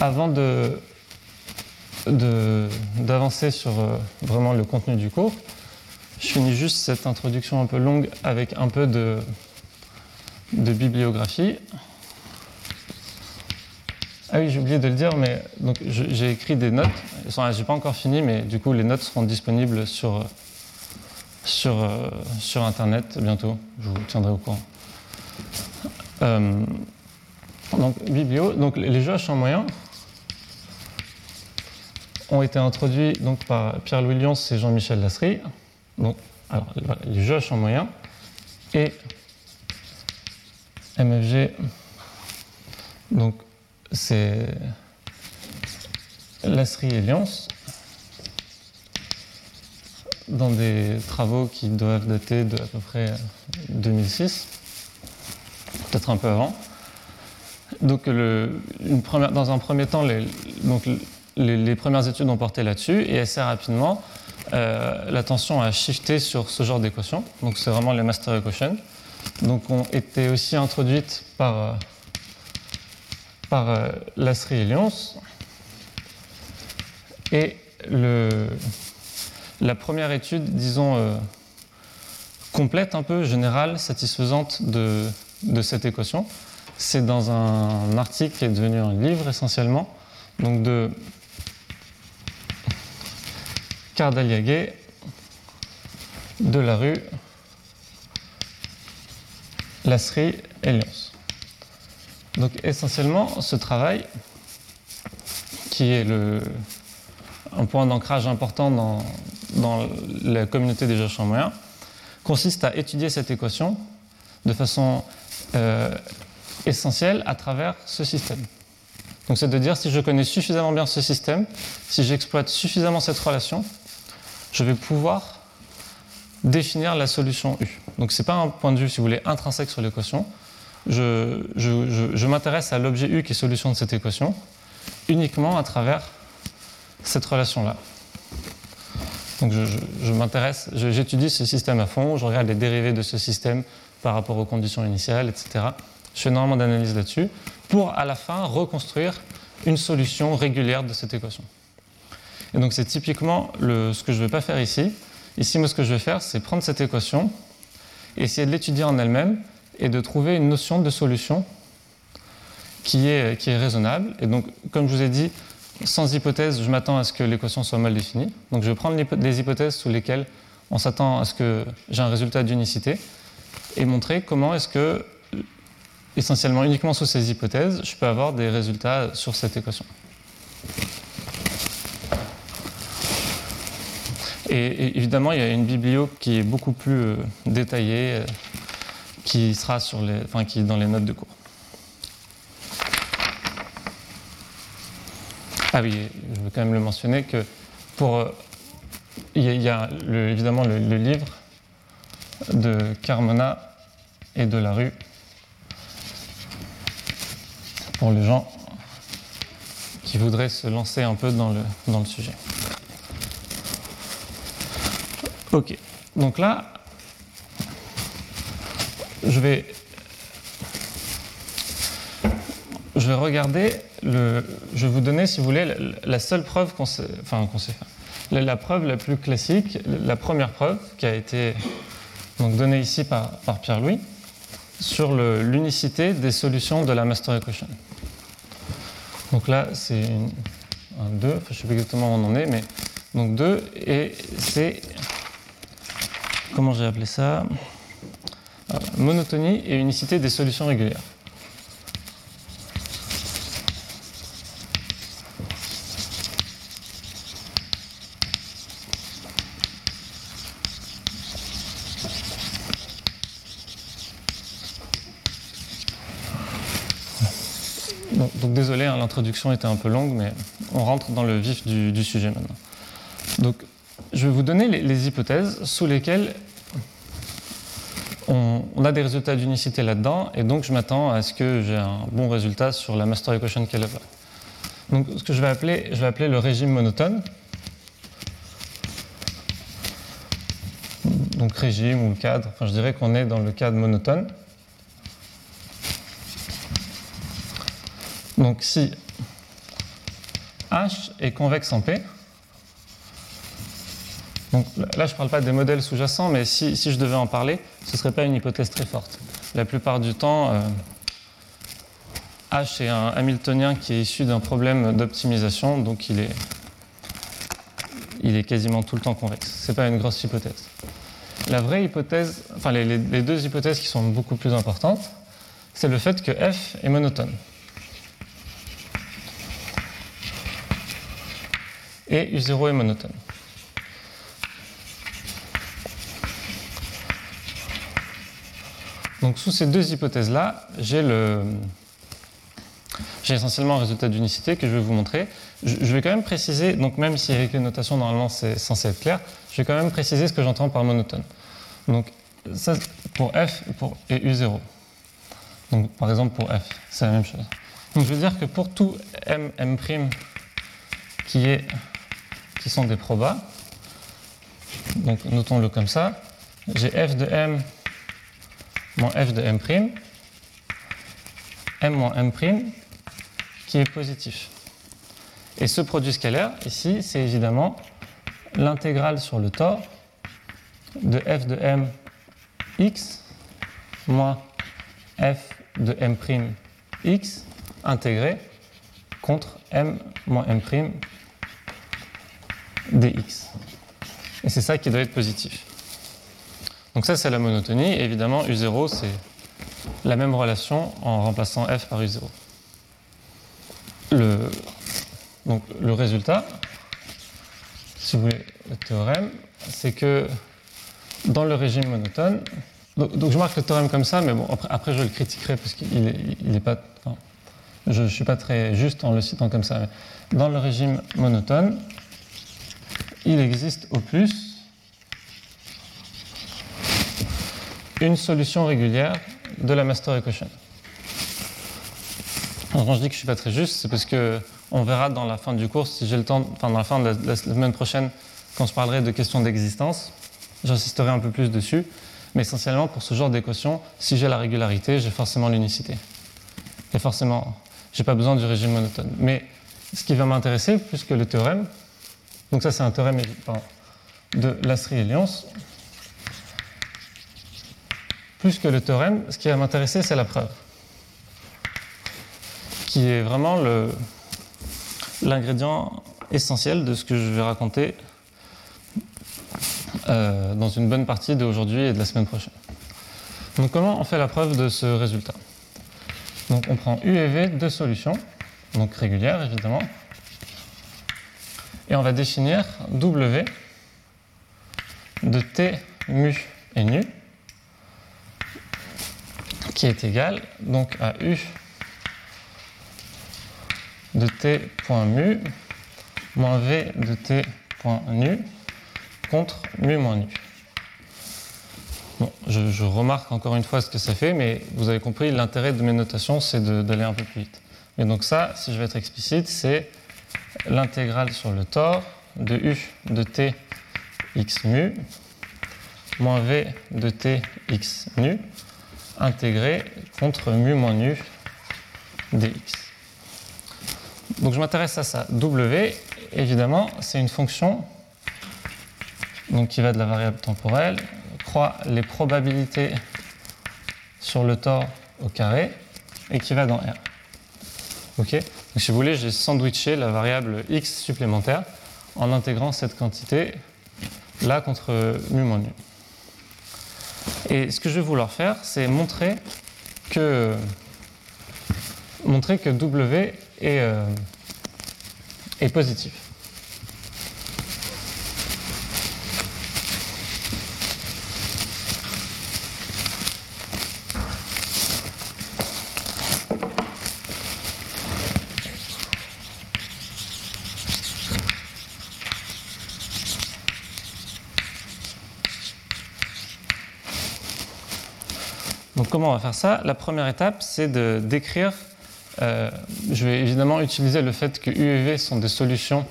Avant de, d'avancer sur euh, vraiment le contenu du cours, je finis juste cette introduction un peu longue avec un peu de, de bibliographie. Ah oui, j'ai oublié de le dire, mais donc j'ai écrit des notes. J'ai pas encore fini, mais du coup les notes seront disponibles sur sur euh, sur internet bientôt. Je vous tiendrai au courant. Euh, donc biblio, donc les jeux à champ moyen ont été introduits donc par Pierre-Louis Lyons et Jean-Michel Lasserie. Donc, alors, les champ moyen et MFG. Donc, c'est Lasserie et Lyons dans des travaux qui doivent dater de à peu près 2006, peut-être un peu avant. Donc, le, une première, dans un premier temps, les, donc, les, premières études ont porté là-dessus et assez rapidement, euh, l'attention a shifté sur ce genre d'équations. Donc, c'est vraiment les master equations. Donc, ont été aussi introduites par, euh, par euh, Lasserie et Lyons. Et le, la première étude, disons, euh, complète, un peu générale, satisfaisante de, de cette équation, c'est dans un article qui est devenu un livre essentiellement, donc de Cardaliaguet, de la rue, Lasserie et Lyons. Donc essentiellement, ce travail, qui est un point d'ancrage important dans, dans, la communauté des chercheurs moyens, consiste à étudier cette équation de façon euh, essentielle à travers ce système. Donc c'est de dire si je connais suffisamment bien ce système, si j'exploite suffisamment cette relation, je vais pouvoir définir la solution U. Donc ce n'est pas un point de vue, si vous voulez, intrinsèque sur l'équation, je, m'intéresse à l'objet U qui est solution de cette équation uniquement à travers cette relation-là. Donc je, m'intéresse, j'étudie ce système à fond, je regarde les dérivés de ce système par rapport aux conditions initiales, etc. Je fais énormément d'analyse là-dessus pour à la fin reconstruire une solution régulière de cette équation. Et donc c'est typiquement le, ce que je ne vais pas faire ici. Ici, moi, ce que je vais faire, c'est prendre cette équation essayer de l'étudier en elle-même et de trouver une notion de solution qui est, qui est raisonnable. Et donc, comme je vous ai dit, sans hypothèse, je m'attends à ce que l'équation soit mal définie. Donc je vais prendre des hypothèses sous lesquelles on s'attend à ce que j'ai un résultat d'unicité et montrer comment est-ce que, essentiellement uniquement sous ces hypothèses, je peux avoir des résultats sur cette équation. Et, évidemment, il y a une biblio qui est beaucoup plus euh, détaillée, euh, qui sera sur les, enfin, qui est dans les notes de cours. Ah oui, je veux quand même le mentionner que pour, euh, il y a, évidemment le, livre de Carmona et de la rue pour les gens qui voudraient se lancer un peu dans le, dans le sujet. Ok, donc là, je vais, je vais regarder, le, je vais vous donner, si vous voulez, la, seule preuve qu'on sait, enfin, qu'on sait faire. La, la, preuve la plus classique, la première preuve qui a été donc, donnée ici par, par Pierre-Louis sur l'unicité des solutions de la master equation. Donc là, c'est un 2, enfin, je ne sais pas exactement où on en est, mais donc 2, et c'est comment j'ai appelé ça euh, Monotonie et unicité des solutions régulières. Donc, désolé, hein, l'introduction était un peu longue, mais on rentre dans le vif du, sujet maintenant. Donc je vais vous donner les, hypothèses sous lesquelles on, a des résultats d'unicité là-dedans, et donc je m'attends à ce que j'ai un bon résultat sur la master equation qu'elle a. Donc ce que je vais appeler, je vais appeler le régime monotone. Donc régime ou cadre, enfin je dirais qu'on est dans le cadre monotone. Donc si H est convexe en P, donc là, je ne parle pas des modèles sous-jacents, mais si, je devais en parler, ce ne serait pas une hypothèse très forte. La plupart du temps, euh, H est un Hamiltonien qui est issu d'un problème d'optimisation, donc il est, quasiment tout le temps convexe. Ce n'est pas une grosse hypothèse. La vraie hypothèse, enfin les, les deux hypothèses qui sont beaucoup plus importantes, c'est le fait que F est monotone. Et U0 est monotone. Donc sous ces deux hypothèses-là, j'ai essentiellement un résultat d'unicité que je vais vous montrer. Je, vais quand même préciser, donc même si avec les notations normalement c'est censé être clair, je vais quand même préciser ce que j'entends par monotone. Donc ça pour f pour, et u0. Donc par exemple pour f, c'est la même chose. Donc je veux dire que pour tout m, m' qui, est, qui sont des probas, donc notons-le comme ça, j'ai f de m mon f de m', m moins m' qui est positif. Et ce produit scalaire, ici, c'est évidemment l'intégrale sur le tore de f de m x moins f de m' x intégré contre m moins m' dx. Et c'est ça qui doit être positif. Donc ça, c'est la monotonie. Et évidemment, U0, c'est la même relation en remplaçant F par U0. Le, donc, le résultat, si vous voulez, le théorème, c'est que dans le régime monotone, donc, je marque le théorème comme ça, mais bon, après, je le critiquerai parce qu'il n'est pas. je ne suis pas très juste en le citant comme ça. Mais dans le régime monotone, il existe au plus une solution régulière de la master equation. quand je dis que je ne suis pas très juste, c'est parce que on verra dans la fin du cours, si j'ai le temps, enfin dans la fin de la, semaine prochaine, quand je parlerai de questions d'existence, j'insisterai un peu plus dessus. Mais essentiellement, pour ce genre d'équation, si j'ai la régularité, j'ai forcément l'unicité. Et forcément, Je n'ai pas besoin du régime monotone. Mais ce qui va m'intéresser, plus que le théorème, donc ça c'est un théorème de Lastry et Lyons, plus que le théorème, ce qui va m'intéresser, c'est la preuve, qui est vraiment l'ingrédient essentiel de ce que je vais raconter euh, dans une bonne partie d'aujourd'hui et de la semaine prochaine. Donc comment on fait la preuve de ce résultat? Donc on prend U et V, deux solutions, donc régulières évidemment, et on va définir W de T mu et nu, qui est égal donc à U de T point mu moins V de T point nu contre mu moins nu je, remarque encore une fois ce que ça fait, mais vous avez compris, l'intérêt de mes notations, c'est d'aller un peu plus vite. Et donc ça, si je vais être explicite, c'est l'intégrale sur le tore de u de t x mu moins v de t x nu intégré contre mu moins nu dx. Donc je m'intéresse à ça. W, évidemment, c'est une fonction donc, qui va de la variable temporelle les probabilités sur le tore au carré et qui va dans R. Ok? Donc si vous voulez, j'ai sandwiché la variable x supplémentaire en intégrant cette quantité là contre mu moins nu. Et ce que je vais vouloir faire, c'est montrer que, montrer que W est, euh, est positif. Comment on va faire ça La première étape, c'est de décrire. Euh, je vais évidemment utiliser le fait que U et V sont des solutions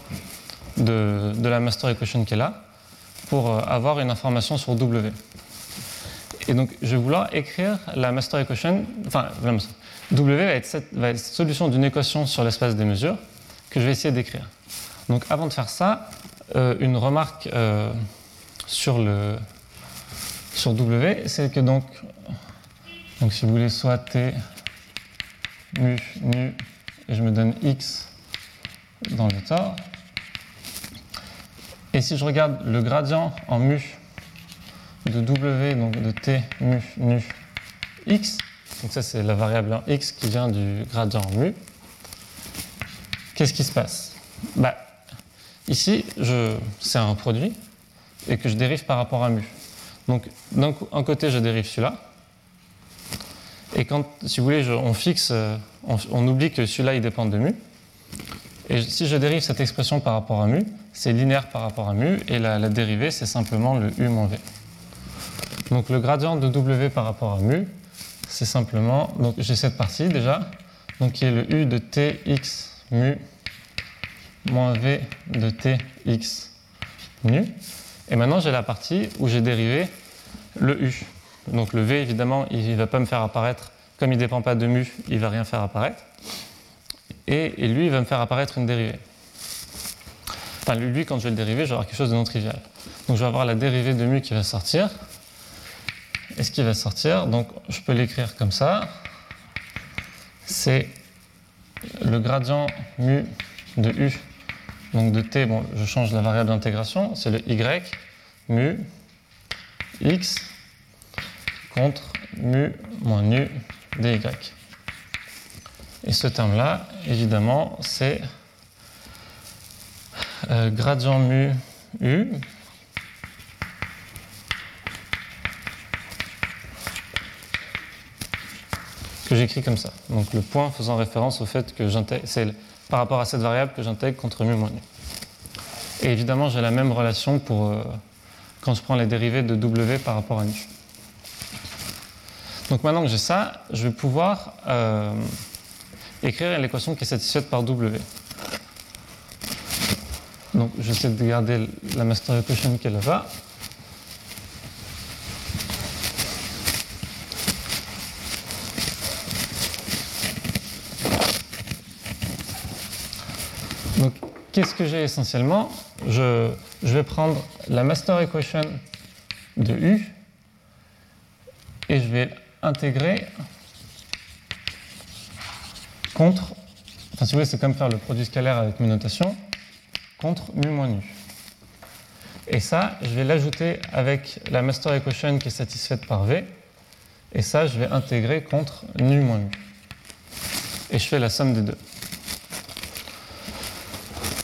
de, la master equation qui est là pour euh, avoir une information sur W. Et donc, je vais vouloir écrire la master equation, enfin, W va être cette, solution d'une équation sur l'espace des mesures que je vais essayer d'écrire. Donc, avant de faire ça, euh, une remarque sur, le, sur W, c'est que donc donc si vous voulez, soit t mu nu, et je me donne x dans le tort. Et si je regarde le gradient en mu de w, donc de t mu nu x, donc ça c'est la variable x qui vient du gradient en mu, qu'est-ce qui se passe? Bah, Ici, c'est un produit et que je dérive par rapport à mu. Donc d'un côté, je dérive celui-là, et quand, si vous voulez, on fixe, euh, on, oublie que celui-là, il dépend de mu. Et si je dérive cette expression par rapport à mu, c'est linéaire par rapport à mu, et la, dérivée, c'est simplement le u moins v. Donc le gradient de w par rapport à mu, c'est simplement, donc j'ai cette partie déjà, donc qui est le u de tx mu moins v de tx nu. Et maintenant j'ai la partie où j'ai dérivé le u. Donc le V, évidemment, il ne va pas me faire apparaître, comme il ne dépend pas de mu, il ne va rien faire apparaître. Et, lui, il va me faire apparaître une dérivée. Enfin, lui, quand je vais le dériver, je vais avoir quelque chose de non trivial. Donc je vais avoir la dérivée de mu qui va sortir. Et ce qui va sortir, donc je peux l'écrire comme ça. C'est le gradient mu de u, donc de t, bon, je change la variable d'intégration, c'est le y mu x contre mu moins nu dy. Et ce terme-là, évidemment, c'est euh, gradient mu u que j'écris comme ça. Donc le point faisant référence au fait que j'intègre, c'est par rapport à cette variable que j'intègre contre mu moins nu. Et évidemment, j'ai la même relation pour euh, quand je prends les dérivées de w par rapport à nu. Donc maintenant que j'ai ça, je vais pouvoir euh, écrire l'équation qui est satisfaite par W. Donc j'essaie de garder la master equation qui est là-bas. qu'est-ce que j'ai essentiellement? Je, je vais prendre la master equation de U et je vais intégrer contre, enfin si vous voulez c'est comme faire le produit scalaire avec mes notations, contre mu moins nu. Et ça, je vais l'ajouter avec la master equation qui est satisfaite par V, et ça, je vais intégrer contre nu moins mu. Et je fais la somme des deux.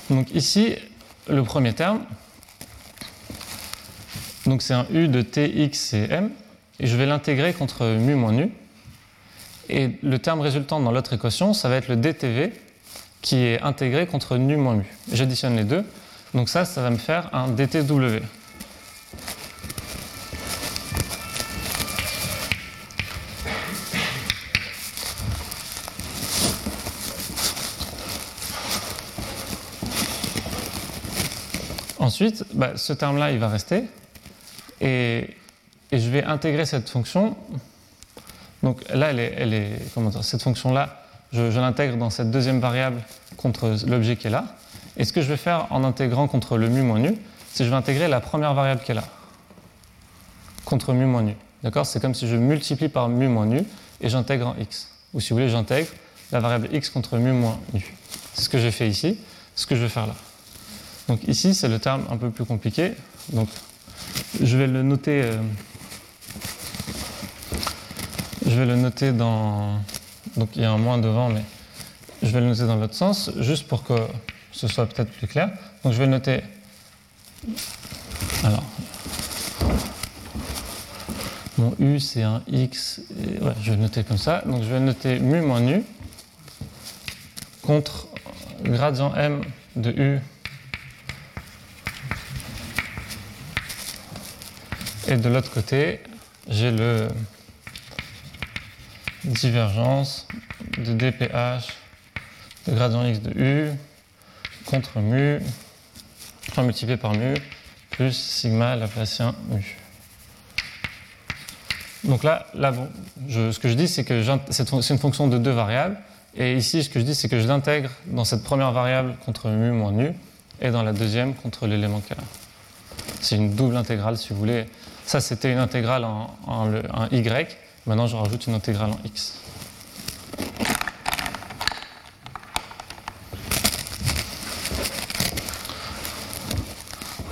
Donc ici, le premier terme, donc c'est un U de T, X et M, et je vais l'intégrer contre mu moins nu. Et le terme résultant dans l'autre équation, ça va être le dTV qui est intégré contre nu moins mu. J'additionne les deux, donc ça, ça va me faire un dTW. Ensuite, bah, ce terme-là, il va rester. Et, et, je vais intégrer cette fonction. Donc là, elle est, comment dire, cette fonction-là, je, je l'intègre dans cette deuxième variable contre l'objet qui est là. Et ce que je vais faire en intégrant contre le mu moins nu, c'est que je vais intégrer la première variable qui est là, contre mu moins nu. D'accord? C'est comme si je multiplie par mu moins nu et j'intègre en x. Ou si vous voulez, j'intègre la variable x contre mu moins nu. C'est ce que j'ai fait ici, ce que je vais faire là. Donc ici, c'est le terme un peu plus compliqué. Donc je vais le noter. Euh, je vais le noter dans. Donc il y a un moins devant, mais je vais le noter dans l'autre sens, juste pour que ce soit peut-être plus clair. Donc je vais le noter. Alors. Mon U c'est un X. ouais, je vais le noter comme ça. Donc je vais noter mu moins nu contre gradient M de U Et de l'autre côté, j'ai le divergence de dph de gradient x de u contre mu, enfin multiplié par mu, plus sigma laplacien mu. Donc là, là bon, ce que je dis, c'est que c'est une fonction de deux variables. Et ici, ce que je dis, c'est que je l'intègre dans cette première variable contre mu moins nu, et dans la deuxième contre l'élément k. C'est une double intégrale, si vous voulez. Ça, c'était une intégrale en, y. Maintenant, je rajoute une intégrale en x.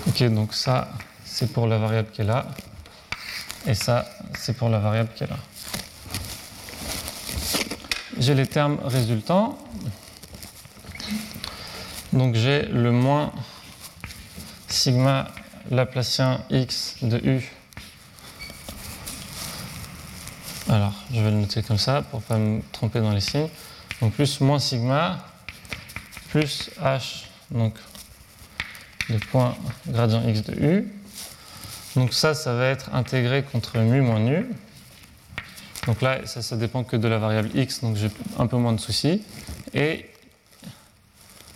Ok, donc ça, c'est pour la variable qui est là. Et ça, c'est pour la variable qui est là. J'ai les termes résultants. Donc j'ai le moins sigma laplacien x de u Alors, je vais le noter comme ça pour ne pas me tromper dans les signes. Donc plus moins sigma plus h, donc le point gradient x de u. Donc ça, ça va être intégré contre mu moins nu. Donc là, ça, ça dépend que de la variable x, donc j'ai un peu moins de soucis. Et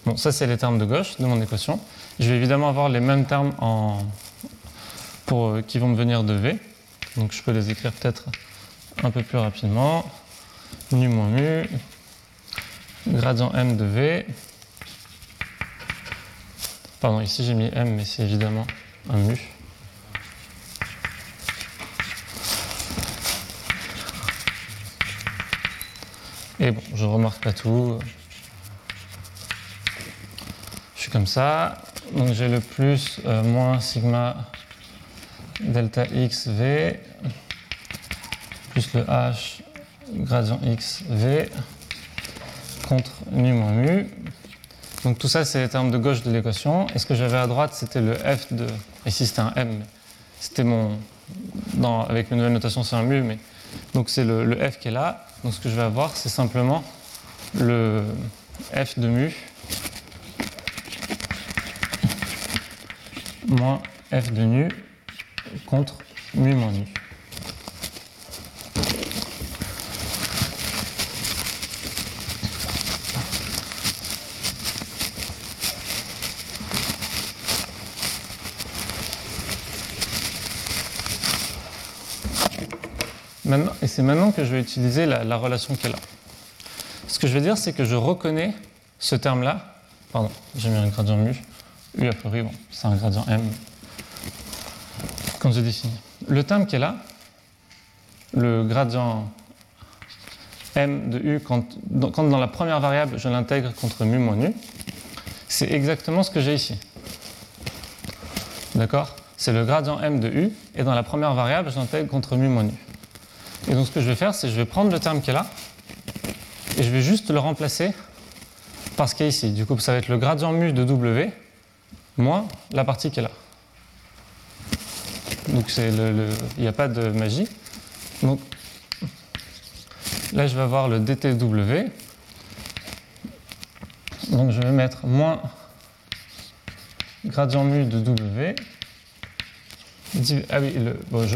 bon, ça, c'est les termes de gauche de mon équation. Je vais évidemment avoir les mêmes termes en, pour, qui vont me venir de v. Donc je peux les écrire peut-être un peu plus rapidement. Nu moins mu, gradient m de v. Pardon, ici j'ai mis m, mais c'est évidemment un mu. Et bon, je remarque pas tout. Je suis comme ça. Donc j'ai le plus euh, moins sigma delta x v le h gradient x v contre mu moins mu. Donc tout ça, c'est les termes de gauche de l'équation. Et ce que j'avais à droite, c'était le f de... Ici, c'était un m. C'était mon... Avec une nouvelle notation, c'est un mu, mais... Donc c'est le, le, f qui est là. Donc ce que je vais avoir, c'est simplement le f de mu moins f de nu contre mu moins nu. Et c'est maintenant que je vais utiliser la, relation qui est là. Ce que je vais dire, c'est que je reconnais ce terme-là pardon, j'ai mis un gradient mu. U a priori, bon, c'est un gradient M quand j'ai défini. Le terme qui est là, le gradient M de U, quand dans, quand dans la première variable je l'intègre contre mu moins nu, c'est exactement ce que j'ai ici. D'accord? C'est le gradient M de U, et dans la première variable je l'intègre contre mu moins nu. Et donc ce que je vais faire, c'est je vais prendre le terme qui est là, et je vais juste le remplacer par ce qui est ici. Du coup, ça va être le gradient mu de W moins la partie qui est là. Donc il n'y a pas de magie. Donc là, je vais avoir le dtw. Donc je vais mettre moins gradient mu de w. Ah oui,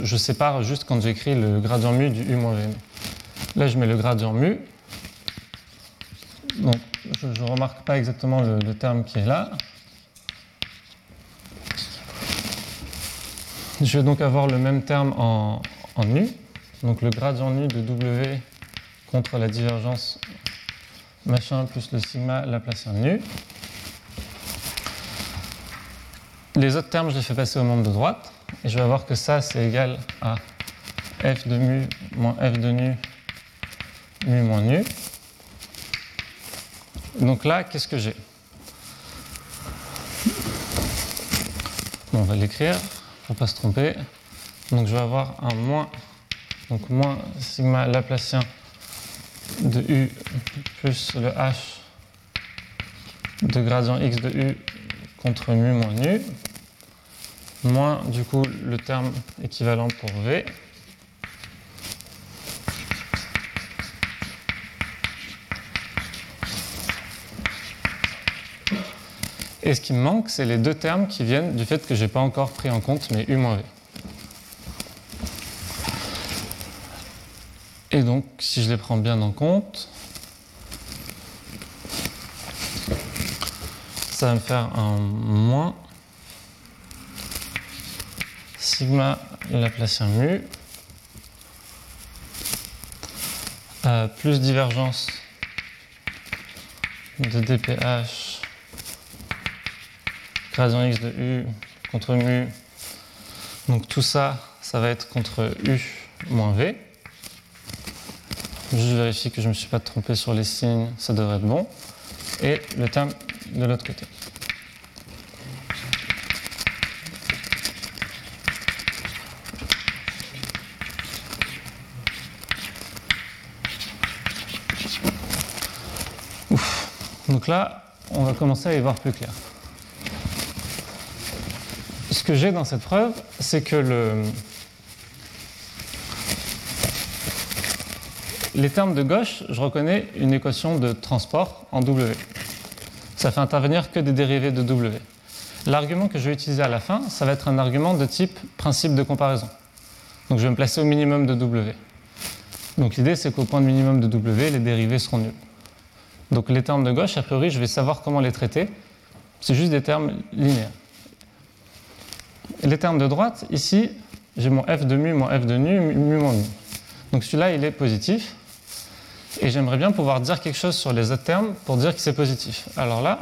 je, sépare juste quand j'écris le gradient mu du u moins v. Là, je mets le gradient mu. Donc, je ne remarque pas exactement le, le terme qui est là. Je vais donc avoir le même terme en, en nu. Donc le gradient nu de W contre la divergence machin plus le sigma laplacien nu. Les autres termes, je les fais passer au membre de droite. Et je vais avoir que ça, c'est égal à f de mu moins f de nu, mu moins nu. Donc là, qu'est-ce que j'ai? Bon, On va l'écrire pour ne pas se tromper. Donc je vais avoir un moins, donc moins sigma laplacien de U plus le H de gradient X de U contre mu moins nu, moins du coup le terme équivalent pour V. Et ce qui me manque, c'est les deux termes qui viennent du fait que je n'ai pas encore pris en compte mes U moins V. Et donc, si je les prends bien en compte, ça va me faire un moins sigma laplacien mu euh, plus divergence de dph gradient x de u contre mu. Donc tout ça, ça va être contre u moins v. Je vérifie que je ne me suis pas trompé sur les signes, ça devrait être bon. Et le terme de l'autre côté. Donc là, on va commencer à y voir plus clair. Ce que j'ai dans cette preuve, c'est que le, les termes de gauche, je reconnais une équation de transport en W. Ça fait intervenir que des dérivés de W. L'argument que je vais utiliser à la fin, ça va être un argument de type principe de comparaison. Donc je vais me placer au minimum de W. Donc l'idée, c'est qu'au point de minimum de W, les dérivés seront nuls. Donc les termes de gauche, a priori, je vais savoir comment les traiter. C'est juste des termes linéaires. Les termes de droite, ici, j'ai mon f de mu, mon f de nu, mu moins mu. Donc celui-là, il est positif. Et j'aimerais bien pouvoir dire quelque chose sur les autres termes pour dire que c'est positif. Alors là,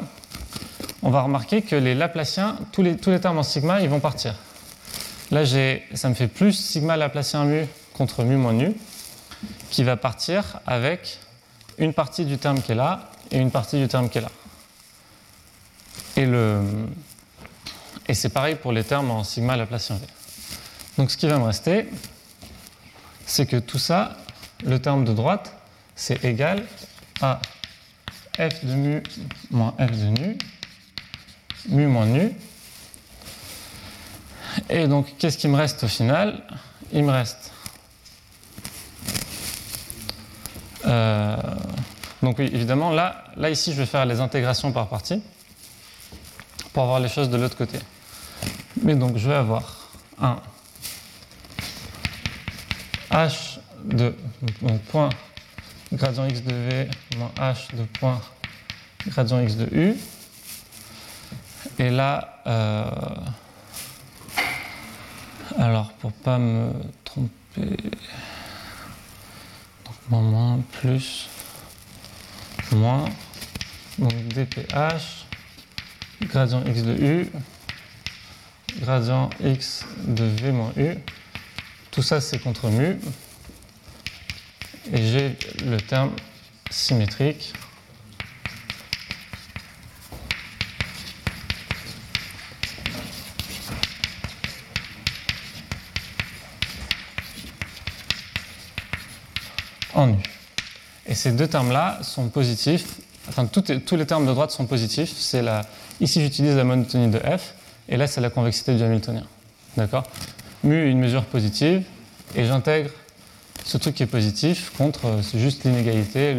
on va remarquer que les Laplaciens, tous les, tous les termes en sigma, ils vont partir. Là, ça me fait plus sigma Laplacien mu contre mu moins nu, qui va partir avec une partie du terme qui est là et une partie du terme qui est là. Et, le, et c'est pareil pour les termes en sigma Laplacien v. Donc ce qui va me rester, c'est que tout ça, le terme de droite, c'est égal à f de mu moins f de nu, mu moins nu. Et donc, qu'est-ce qui me reste au final? Il me reste. Euh, donc, oui, évidemment, là, là, ici, je vais faire les intégrations par partie pour avoir les choses de l'autre côté. Mais donc, je vais avoir un h de donc, point gradient x de v moins h de point gradient x de u. Et là, euh, alors pour pas me tromper, moins moins plus moins donc dph gradient x de u, gradient x de v moins u. Tout ça, c'est contre mu. Et j'ai le terme symétrique ces deux termes-là sont positifs, enfin tous les termes de droite sont positifs. C'est la, ici j'utilise la monotonie de F, et là c'est la convexité du Hamiltonien. D'accord? Mu une mesure positive, et j'intègre ce truc qui est positif contre, euh, c'est juste l'inégalité,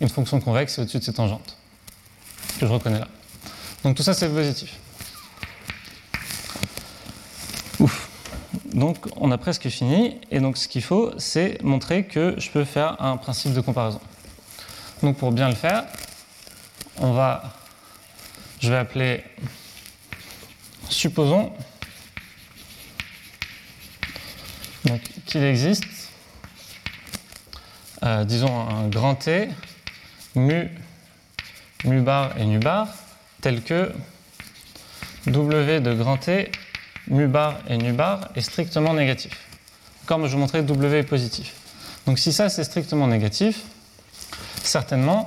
une fonction convexe au-dessus de ses tangentes, que je reconnais là. Donc tout ça c'est positif. Donc on a presque fini, et donc ce qu'il faut, c'est montrer que je peux faire un principe de comparaison. Donc pour bien le faire, on va, je vais appeler, supposons qu'il existe, euh, disons un grand T, mu, mu bar et nu bar, tel que W de grand T mu bar et nu bar est strictement négatif. Comme je vous montrais, W est positif. Donc si ça c'est strictement négatif, certainement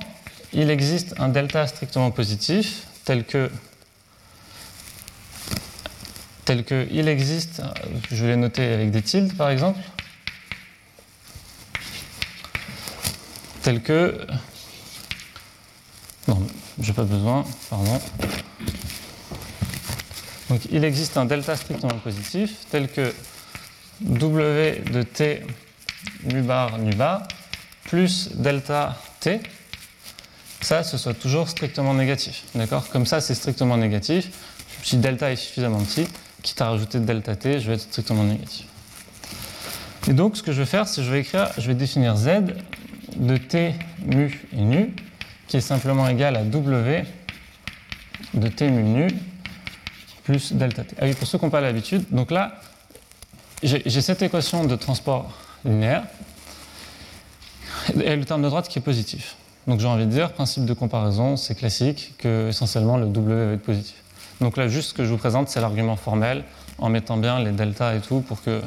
il existe un delta strictement positif tel que tel que il existe, je l'ai noté avec des tildes par exemple, tel que non, j'ai pas besoin, pardon. Donc il existe un delta strictement positif tel que W de T nu bar nu bar plus delta T, ça ce soit toujours strictement négatif. D'accord? Comme ça c'est strictement négatif. Si delta est suffisamment petit, quitte à rajouter delta T, je vais être strictement négatif. Et donc ce que je vais faire, c'est que je vais écrire, je vais définir Z de T mu et nu qui est simplement égal à W de T mu nu plus delta t. Ah pour ceux qui n'ont pas l'habitude, donc là, j'ai cette équation de transport linéaire et le terme de droite qui est positif. Donc j'ai envie de dire, principe de comparaison, c'est classique que essentiellement le W va être positif. Donc là, juste ce que je vous présente, c'est l'argument formel en mettant bien les deltas et tout pour que,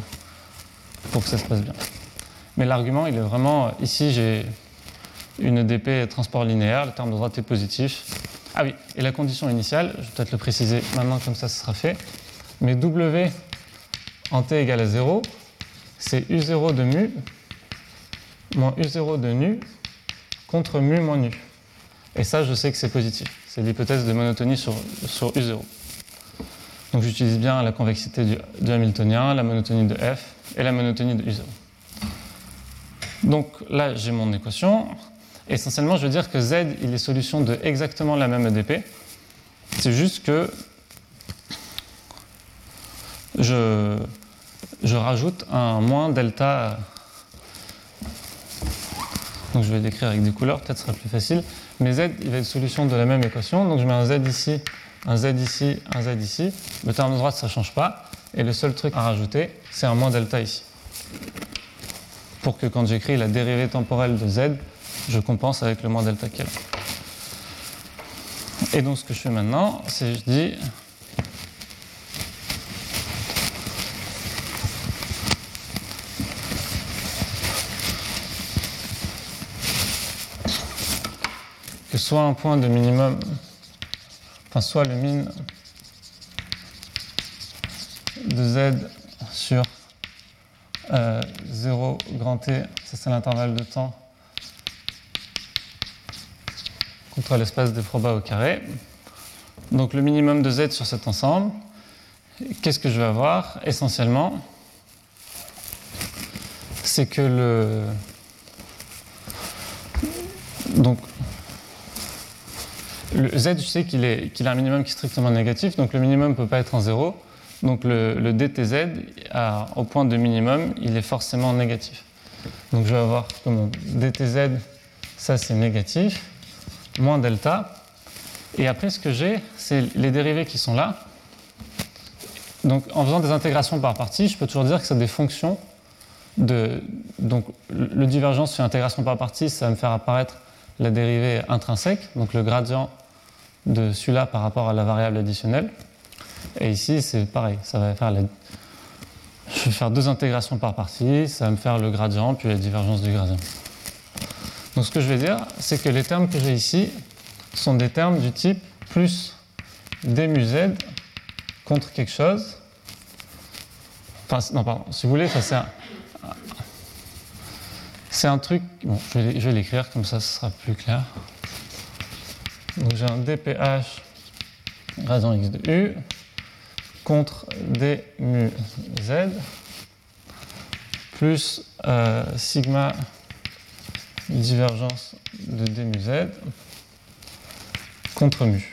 pour que ça se passe bien. Mais l'argument, il est vraiment, ici j'ai une DP transport linéaire, le terme de droite est positif, ah oui, et la condition initiale, je vais peut-être le préciser maintenant comme ça ce sera fait, mais W en t égale à 0, c'est U0 de mu moins U0 de nu contre mu moins nu. Et ça, je sais que c'est positif. C'est l'hypothèse de monotonie sur, sur U0. Donc j'utilise bien la convexité du, du, Hamiltonien, la monotonie de F et la monotonie de U0. Donc là, j'ai mon équation. Essentiellement, je veux dire que Z, il est solution de exactement la même EDP. C'est juste que je, je rajoute un moins delta. Donc je vais l'écrire avec des couleurs, peut-être ce sera plus facile. Mais Z, il va être solution de la même équation. Donc je mets un Z ici, un Z ici, un Z ici. Le terme de droite, ça ne change pas. Et le seul truc à rajouter, c'est un moins delta ici. Pour que quand j'écris la dérivée temporelle de Z, je compense avec le moins delta K. Et donc ce que je fais maintenant, c'est je dis que soit un point de minimum, enfin soit le min de z sur 0 euh, grand t, ça c'est l'intervalle de temps contre l'espace de Froba au carré. Donc le minimum de z sur cet ensemble. Qu'est-ce que je vais avoir? Essentiellement, c'est que le. Donc, le z, je sais qu'il a un minimum qui est strictement négatif, donc le minimum ne peut pas être en zéro. Donc le, dtz, au point de minimum, il est forcément négatif. Donc je vais avoir mon dtz, ça c'est négatif moins delta. Et après, ce que j'ai, c'est les dérivés qui sont là. Donc, en faisant des intégrations par partie, je peux toujours dire que c'est des fonctions de. Donc, le divergence sur intégration par partie, ça va me faire apparaître la dérivée intrinsèque, donc le gradient de celui-là par rapport à la variable additionnelle. Et ici, c'est pareil, ça va faire. Je vais faire deux intégrations par partie, ça va me faire le gradient, puis la divergence du gradient. Donc ce que je vais dire, c'est que les termes que j'ai ici sont des termes du type plus d mu z contre quelque chose. Enfin, non, pardon, si vous voulez, ça c'est un, c'est un truc. Bon, je vais, l'écrire comme ça, ce sera plus clair. Donc j'ai un dph gradient x de u contre d mu z plus euh, sigma divergence de d mu z contre mu.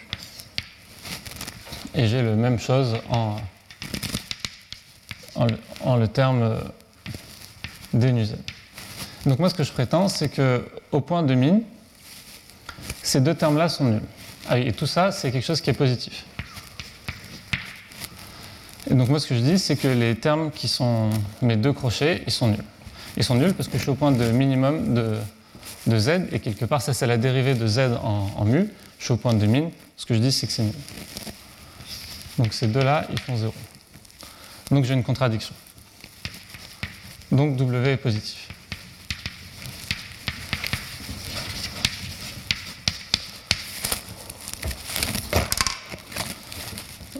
Et j'ai la même chose en, le, terme d nu z. Donc moi ce que je prétends c'est que au point de mine, ces deux termes-là sont nuls. Ah et tout ça c'est quelque chose qui est positif. Et donc moi ce que je dis c'est que les termes qui sont mes deux crochets, ils sont nuls. Ils sont nuls parce que je suis au point de minimum de, de z, et quelque part, ça c'est la dérivée de z en, mu. Je suis au point de mine. Ce que je dis, c'est que c'est nul. Donc ces deux-là, ils font 0. Donc j'ai une contradiction. Donc W est positif.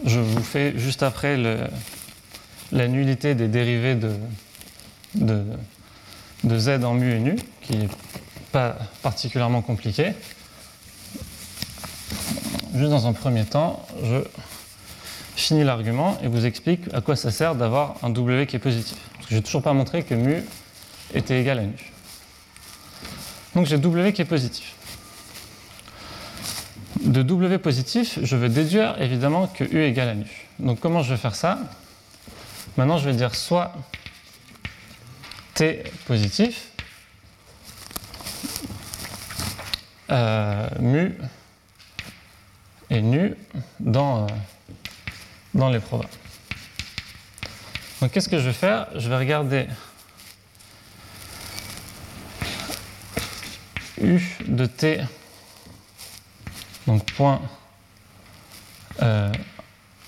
Je vous fais juste après la nullité des de, de z en mu et nu, qui est pas particulièrement compliqué. Juste dans un premier temps, je finis l'argument et vous explique à quoi ça sert d'avoir un W qui est positif. Parce que je n'ai toujours pas montré que mu était égal à nu. Donc j'ai W qui est positif. De W positif, je veux déduire évidemment que U est égal à nu. Donc comment je vais faire ça? Maintenant, je vais dire soit T positif, Euh, mu et nu dans, euh, dans les probas. Donc qu'est-ce que je vais faire? Je vais regarder U de T, donc point. Euh,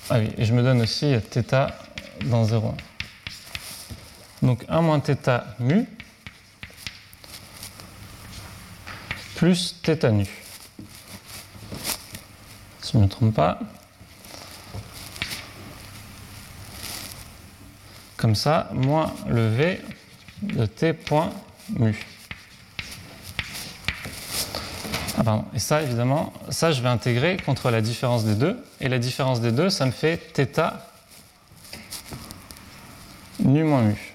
ah oui, et je me donne aussi θ dans 0,1. Donc 1 moins θ mu plus θ nu. Si je ne me trompe pas. Comme ça, moins le V de T point mu. Ah pardon. Et ça, évidemment, ça, je vais intégrer contre la différence des deux. Et la différence des deux, ça me fait θ nu moins mu.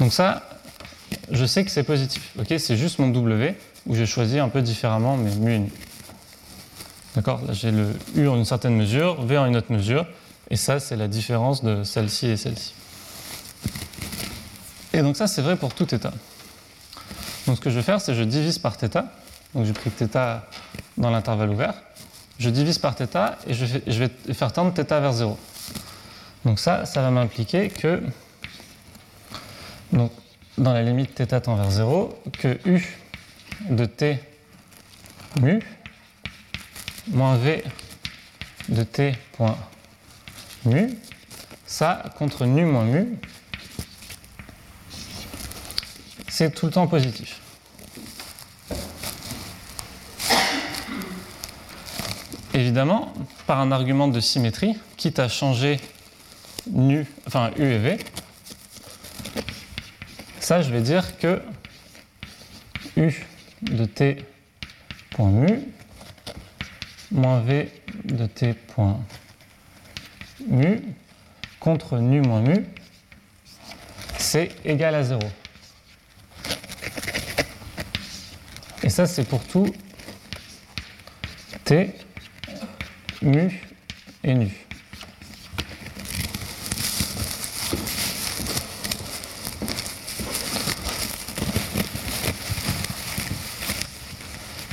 Donc ça, je sais que c'est positif. Ok, c'est juste mon W où j'ai choisi un peu différemment mes mu et nu. D'accord Là, j'ai le U en une certaine mesure, V en une autre mesure, et ça, c'est la différence de celle-ci et celle-ci. Et donc ça, c'est vrai pour tout θ. Donc ce que je vais faire, c'est je divise par θ. Donc j'ai pris θ dans l'intervalle ouvert. Je divise par θ et je, je vais faire tendre θ vers 0. Donc ça, ça va m'impliquer que donc, dans la limite θ tend vers 0 que u de t mu moins v de t point mu, ça contre nu moins mu, c'est tout le temps positif. Évidemment, par un argument de symétrie, quitte à changer nu, enfin u et v, ça, je vais dire que U de t point mu moins V de t point mu contre nu moins mu, c'est égal à 0. Et ça, c'est pour tout t, mu et nu.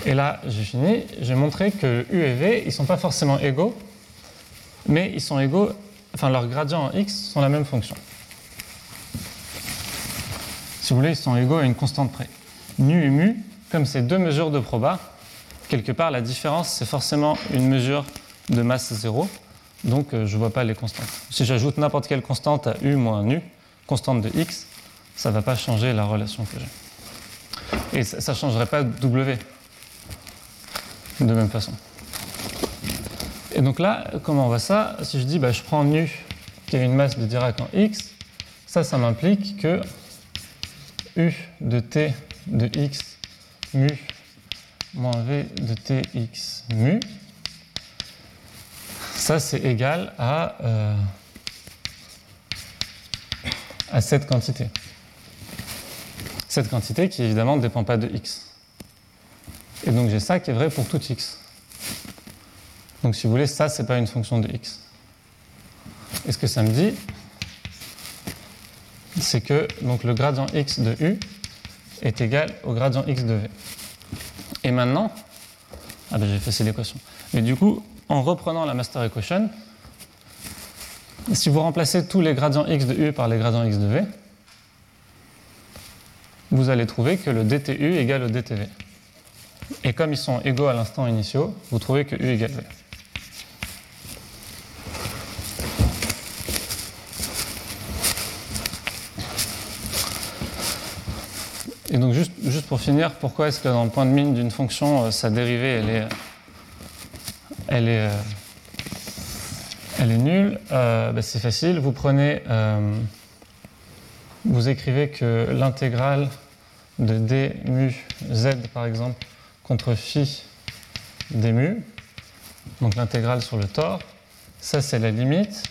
Et là, j'ai fini. J'ai montré que U et V, ils ne sont pas forcément égaux, mais ils sont égaux, enfin leurs gradients en x sont la même fonction. Si vous voulez, ils sont égaux à une constante près. Nu et mu comme c'est deux mesures de proba, quelque part la différence c'est forcément une mesure de masse 0, donc euh, je ne vois pas les constantes. Si j'ajoute n'importe quelle constante à u moins u, constante de x, ça ne va pas changer la relation que j'ai. Et ça ne changerait pas w de même façon. Et donc là, comment on voit ça Si je dis bah, je prends nu qui a une masse de Dirac en x, ça, ça m'implique que u de t de x mu moins v de tx mu, ça c'est égal à, euh, à cette quantité. Cette quantité qui évidemment ne dépend pas de x. Et donc j'ai ça qui est vrai pour tout x. Donc si vous voulez, ça, c'est pas une fonction de x. Et ce que ça me dit, c'est que donc, le gradient x de u est égal au gradient x de v. Et maintenant, ah ben j'ai effacé l'équation. Mais du coup, en reprenant la master equation, si vous remplacez tous les gradients x de u par les gradients x de v, vous allez trouver que le dtu égale au dtv. Et comme ils sont égaux à l'instant initiaux, vous trouvez que U égale V. Et donc juste, juste pour finir, pourquoi est-ce que dans le point de mine d'une fonction, euh, sa dérivée, elle est, elle est, euh, elle est nulle euh, bah, C'est facile, vous prenez, vous écrivez que l'intégrale de d mu z par exemple contre phi des mu, donc l'intégrale sur le tore. Ça, c'est la limite.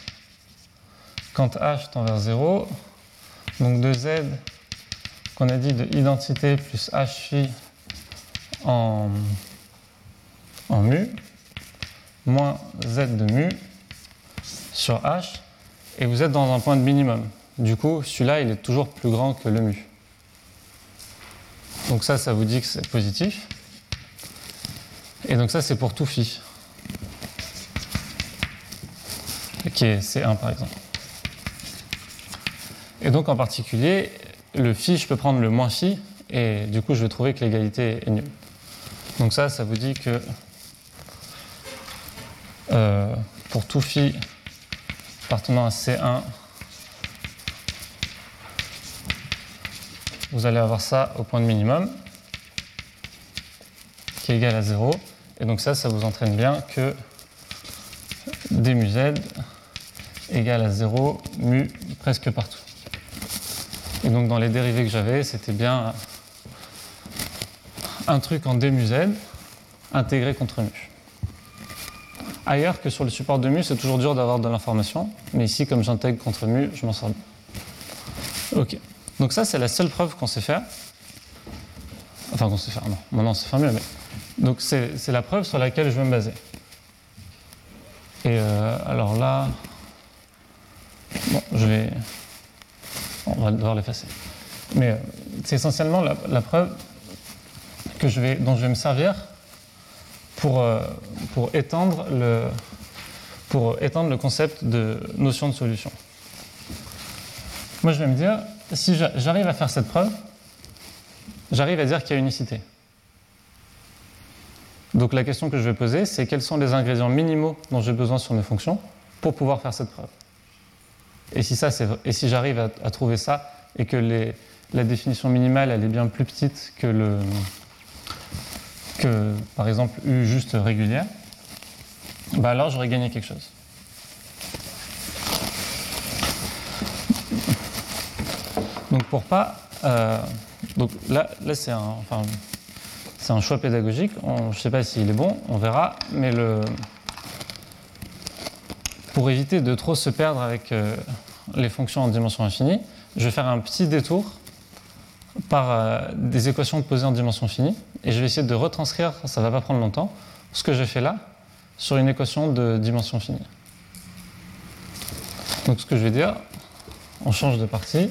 Quand h tend vers 0, donc de z qu'on a dit de identité plus h phi en, en mu, moins z de mu sur h, et vous êtes dans un point de minimum. Du coup, celui-là, il est toujours plus grand que le mu. Donc ça, ça vous dit que c'est positif. Et donc ça, c'est pour tout phi. Qui est C1 par exemple. Et donc en particulier, le phi, je peux prendre le moins phi, et du coup, je vais trouver que l'égalité est nulle. Donc ça, ça vous dit que euh, pour tout phi appartenant à C1, vous allez avoir ça au point de minimum, qui est égal à 0. Et donc ça, ça vous entraîne bien que d z égale à 0 mu presque partout. Et donc dans les dérivés que j'avais, c'était bien un truc en d z intégré contre mu. Ailleurs que sur le support de mu, c'est toujours dur d'avoir de l'information, mais ici, comme j'intègre contre mu, je m'en sors bien. Ok. Donc ça, c'est la seule preuve qu'on sait faire. Enfin, qu'on sait faire, non. Maintenant, on sait faire mieux, mais donc c'est la preuve sur laquelle je vais me baser. Et euh, alors là, bon, je vais, on va devoir l'effacer. Mais euh, c'est essentiellement la, preuve que je vais, dont je vais me servir pour, euh, pour, étendre le, pour étendre le concept de notion de solution. Moi, je vais me dire, si j'arrive à faire cette preuve, j'arrive à dire qu'il y a unicité. Donc la question que je vais poser, c'est quels sont les ingrédients minimaux dont j'ai besoin sur mes fonctions pour pouvoir faire cette preuve? Et si, si j'arrive à, trouver ça et que la définition minimale elle est bien plus petite que par exemple U juste régulière, bah alors j'aurais gagné quelque chose. Donc pour pas... Euh, donc là, là c'est un... Enfin, c'est un choix pédagogique. je ne sais pas s'il est bon, on verra. Mais le, pour éviter de trop se perdre avec euh, les fonctions en dimension infinie, je vais faire un petit détour par euh, des équations posées en dimension finie. Et je vais essayer de retranscrire, ça ne va pas prendre longtemps, ce que j'ai fait là sur une équation de dimension finie. Donc ce que je vais dire, on change de partie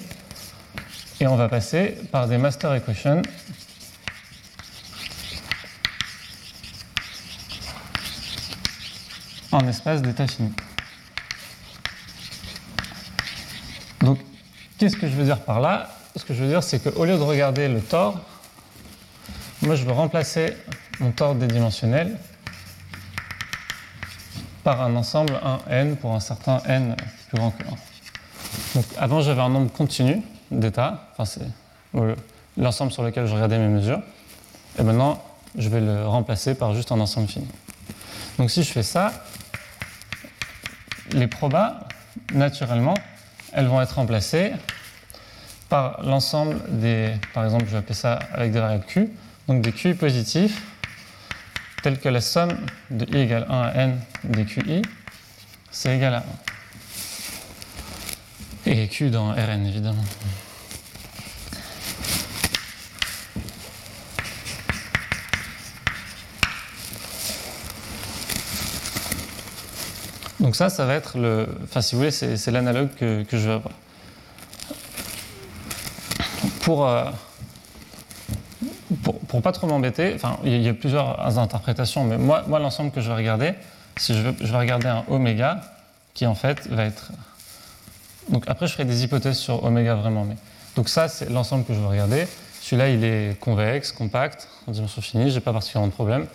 et on va passer par des master equations espace d'état fini. Donc, qu'est-ce que je veux dire par là? Ce que je veux dire, c'est qu'au lieu de regarder le tore, moi, je veux remplacer mon tord dédimensionnel par un ensemble 1n pour un certain n plus grand que 1. Donc, avant, j'avais un nombre continu d'états, enfin, c'est l'ensemble sur lequel je regardais mes mesures. Et maintenant, je vais le remplacer par juste un ensemble fini. Donc, si je fais ça, les probas, naturellement, elles vont être remplacées par l'ensemble des, par exemple, je vais appeler ça avec des variables q, donc des QI positifs, tels que la somme de i égale 1 à n des QI, c'est égal à 1. Et Q dans Rn, évidemment. Donc ça, ça va être le... Enfin, si vous voulez, c'est l'analogue que, je vais avoir. Pour... Euh, pour, pas trop m'embêter, enfin, il y a plusieurs interprétations, mais moi, moi l'ensemble que je vais regarder, si je, veux, je vais regarder un oméga qui en fait va être. Donc après, je ferai des hypothèses sur oméga vraiment, mais donc ça, c'est l'ensemble que je vais regarder. Celui-là, il est convexe, compact, en dimension finie, j'ai pas particulièrement de problème.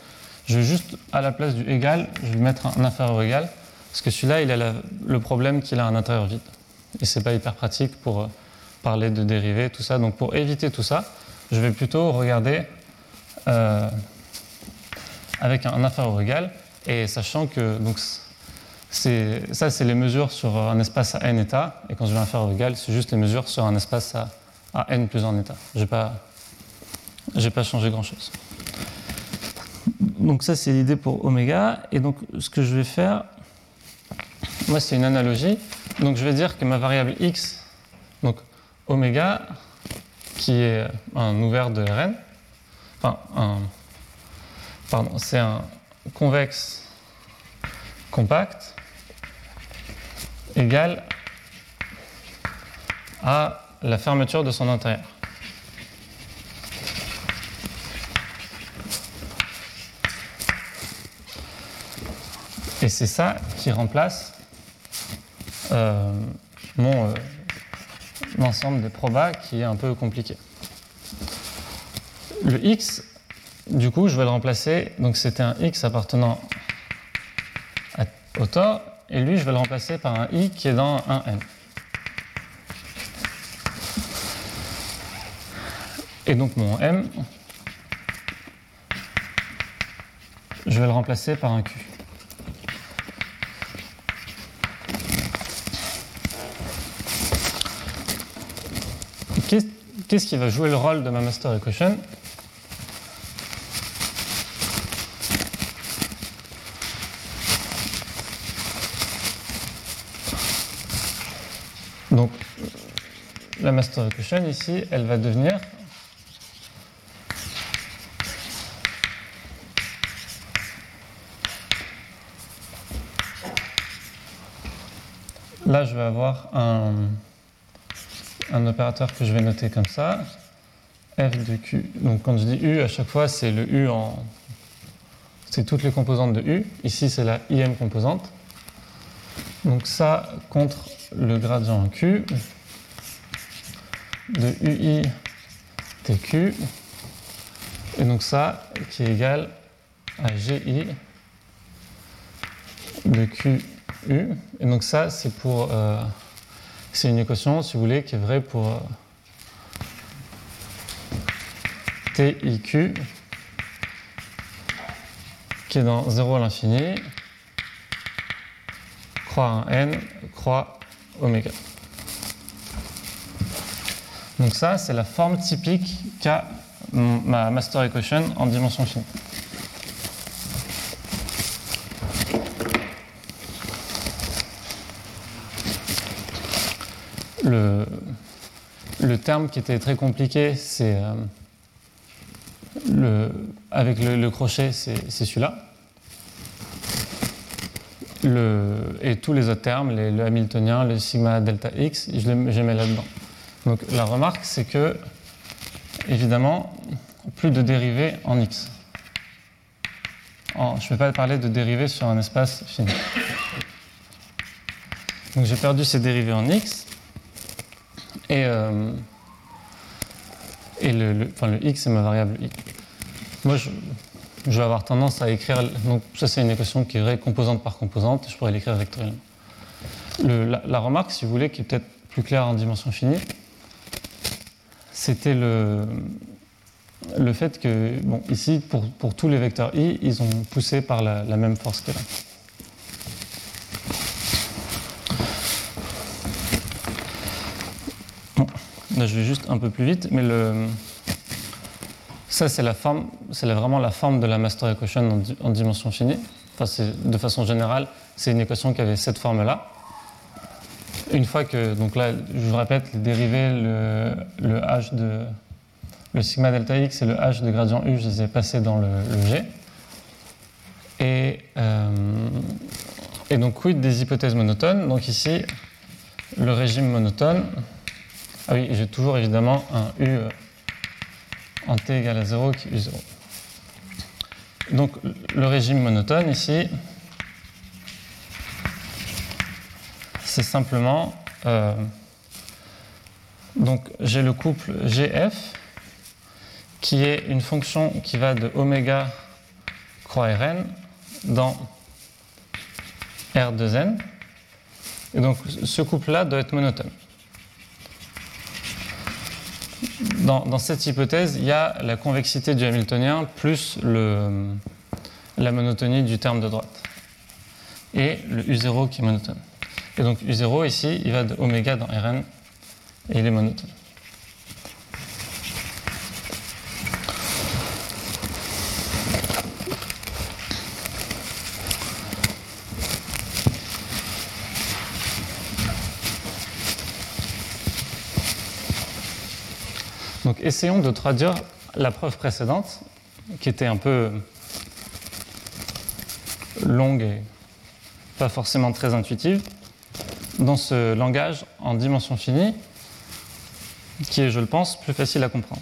Je vais juste, à la place du égal, je vais mettre un inférieur égal, parce que celui-là, il a le problème qu'il a un intérieur vide. Et c'est pas hyper pratique pour euh, parler de dérivés, tout ça. Donc pour éviter tout ça, je vais plutôt regarder euh, avec un inférieur égal, et sachant que donc, ça, c'est les mesures sur un espace à n états, et quand je vais inférieur égal, c'est juste les mesures sur un espace à, à n plus un état. Je n'ai pas, pas changé grand-chose. Donc ça, c'est l'idée pour oméga, et donc ce que je vais faire, moi, c'est une analogie. Donc je vais dire que ma variable x, donc oméga, qui est un ouvert de Rn, enfin, un, pardon, c'est un convexe compact égal à la fermeture de son intérieur. Et c'est ça qui remplace mon euh, ensemble des probas qui est un peu compliqué. Le x, du coup, je vais le remplacer. Donc c'était un x appartenant au tort, et lui, je vais le remplacer par un i qui est dans un n. Et donc mon m, je vais le remplacer par un q. Qu'est-ce qui va jouer le rôle de ma master equation. Donc, la master equation ici, elle va devenir Là, je vais avoir un, un opérateur que je vais noter comme ça, f de q. Donc quand je dis u, à chaque fois, c'est le u en... C'est toutes les composantes de u. Ici, c'est la im composante. Donc ça contre le gradient en q de ui tq. Et donc ça qui est égal à gi de qu Et donc ça, c'est pour... Euh, c'est une équation, si vous voulez, qui est vraie pour euh, TIQ, qui est dans 0 à l'infini, croix 1 n, croix oméga. Donc ça, c'est la forme typique qu'a ma master equation en dimension finie. Le, terme qui était très compliqué, c'est euh, le, avec le, crochet, c'est celui-là. et tous les autres termes, le hamiltonien, le sigma delta x, je les mets là-dedans. Donc la remarque, c'est que, évidemment, plus de dérivés en x. je ne vais pas parler de dérivés sur un espace fini. Donc j'ai perdu ces dérivés en x. Et, euh, le, x, c'est ma variable i. moi, je, vais avoir tendance à écrire. Donc, ça, c'est une équation qui est composante par composante. Je pourrais l'écrire vectoriellement. Le, la, la, remarque, si vous voulez, qui est peut-être plus claire en dimension finie, c'était le, le fait que, bon, ici, pour, pour, tous les vecteurs i, ils ont poussé par la, la même force que là. Je vais juste un peu plus vite, mais le, ça, c'est la forme, c'est vraiment la forme de la master equation en, en dimension finie. Enfin, de façon générale, c'est une équation qui avait cette forme-là. Une fois que, donc là, je vous répète, les dérivés, le, h de le sigma delta x et le h de gradient u, je les ai passés dans le, le G. Et, euh, et donc, quid des hypothèses monotones? Donc ici, le régime monotone. Ah oui, j'ai toujours évidemment un u en t égale à 0 qui est u0. Donc, le régime monotone ici, c'est simplement. Euh, donc, j'ai le couple GF qui est une fonction qui va de oméga croix Rn dans R de n. Et donc ce couple-là doit être monotone. Dans, cette hypothèse, il y a la convexité du Hamiltonien plus la monotonie du terme de droite. Et le U0 qui est monotone. Et donc U0 ici, il va de oméga dans Rn et il est monotone. Essayons de traduire la preuve précédente, qui était un peu longue et pas forcément très intuitive, dans ce langage en dimension finie, qui est, je le pense, plus facile à comprendre.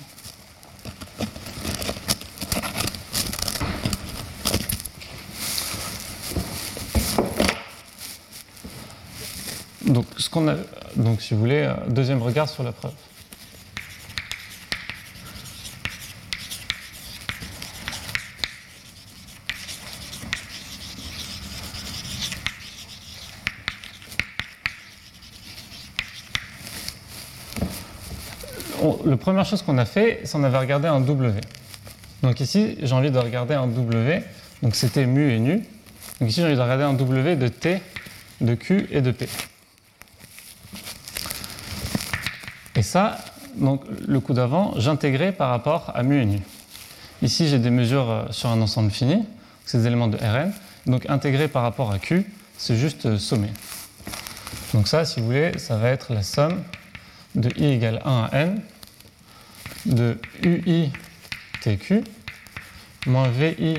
Donc, ce qu'on a, donc, si vous voulez, deuxième regard sur la preuve. La première chose qu'on a fait, c'est qu'on avait regardé un W. Donc ici, j'ai envie de regarder un W. Donc c'était mu et nu. Donc ici, j'ai envie de regarder un W de T, de Q et de P. Et ça, donc le coup d'avant, j'intégrais par rapport à mu et nu. Ici, j'ai des mesures sur un ensemble fini, ces éléments de Rn. Donc intégrer par rapport à Q, c'est juste sommer. Donc ça, si vous voulez, ça va être la somme de i égale 1 à n de ui tq moins vi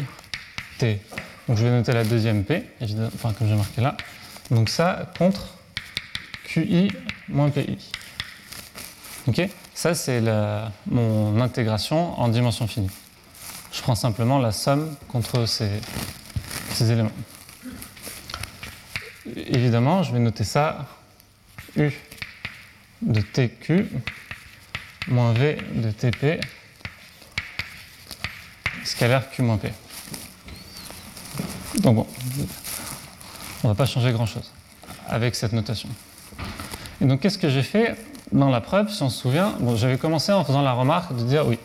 t. Donc je vais noter la deuxième p, enfin comme j'ai marqué là. Donc ça contre qi moins pi. Ok? Ça c'est mon intégration en dimension finie. Je prends simplement la somme contre ces, ces éléments. Évidemment, je vais noter ça u de TQ moins V de TP scalaire Q moins P. Donc bon, on ne va pas changer grand-chose avec cette notation. Et donc qu'est-ce que j'ai fait dans la preuve, si on se souvient? Bon, J'avais commencé en faisant la remarque de dire oui,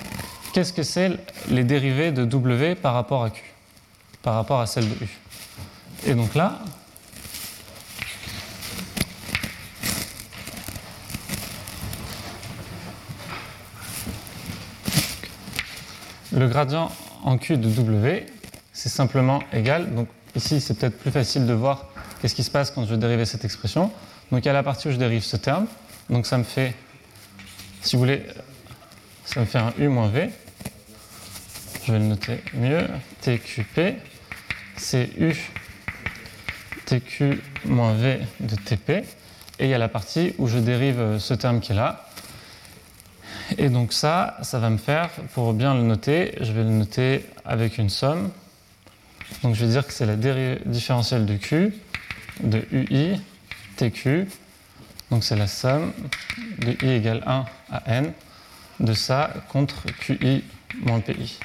qu'est-ce que c'est les dérivés de W par rapport à Q, par rapport à celle de U? Et donc là, Le gradient en Q de W, c'est simplement égal. Donc ici, c'est peut-être plus facile de voir qu'est-ce qui se passe quand je vais dériver cette expression. Donc il y a la partie où je dérive ce terme. Donc ça me fait, si vous voulez, ça me fait un U moins V. Je vais le noter mieux. TQP, c'est U TQ moins V de TP. Et il y a la partie où je dérive ce terme qui est là. Et donc ça, ça va me faire, pour bien le noter, je vais le noter avec une somme. Donc je vais dire que c'est la différentielle de Q de UI TQ. Donc c'est la somme de I égale 1 à N de ça contre QI moins PI.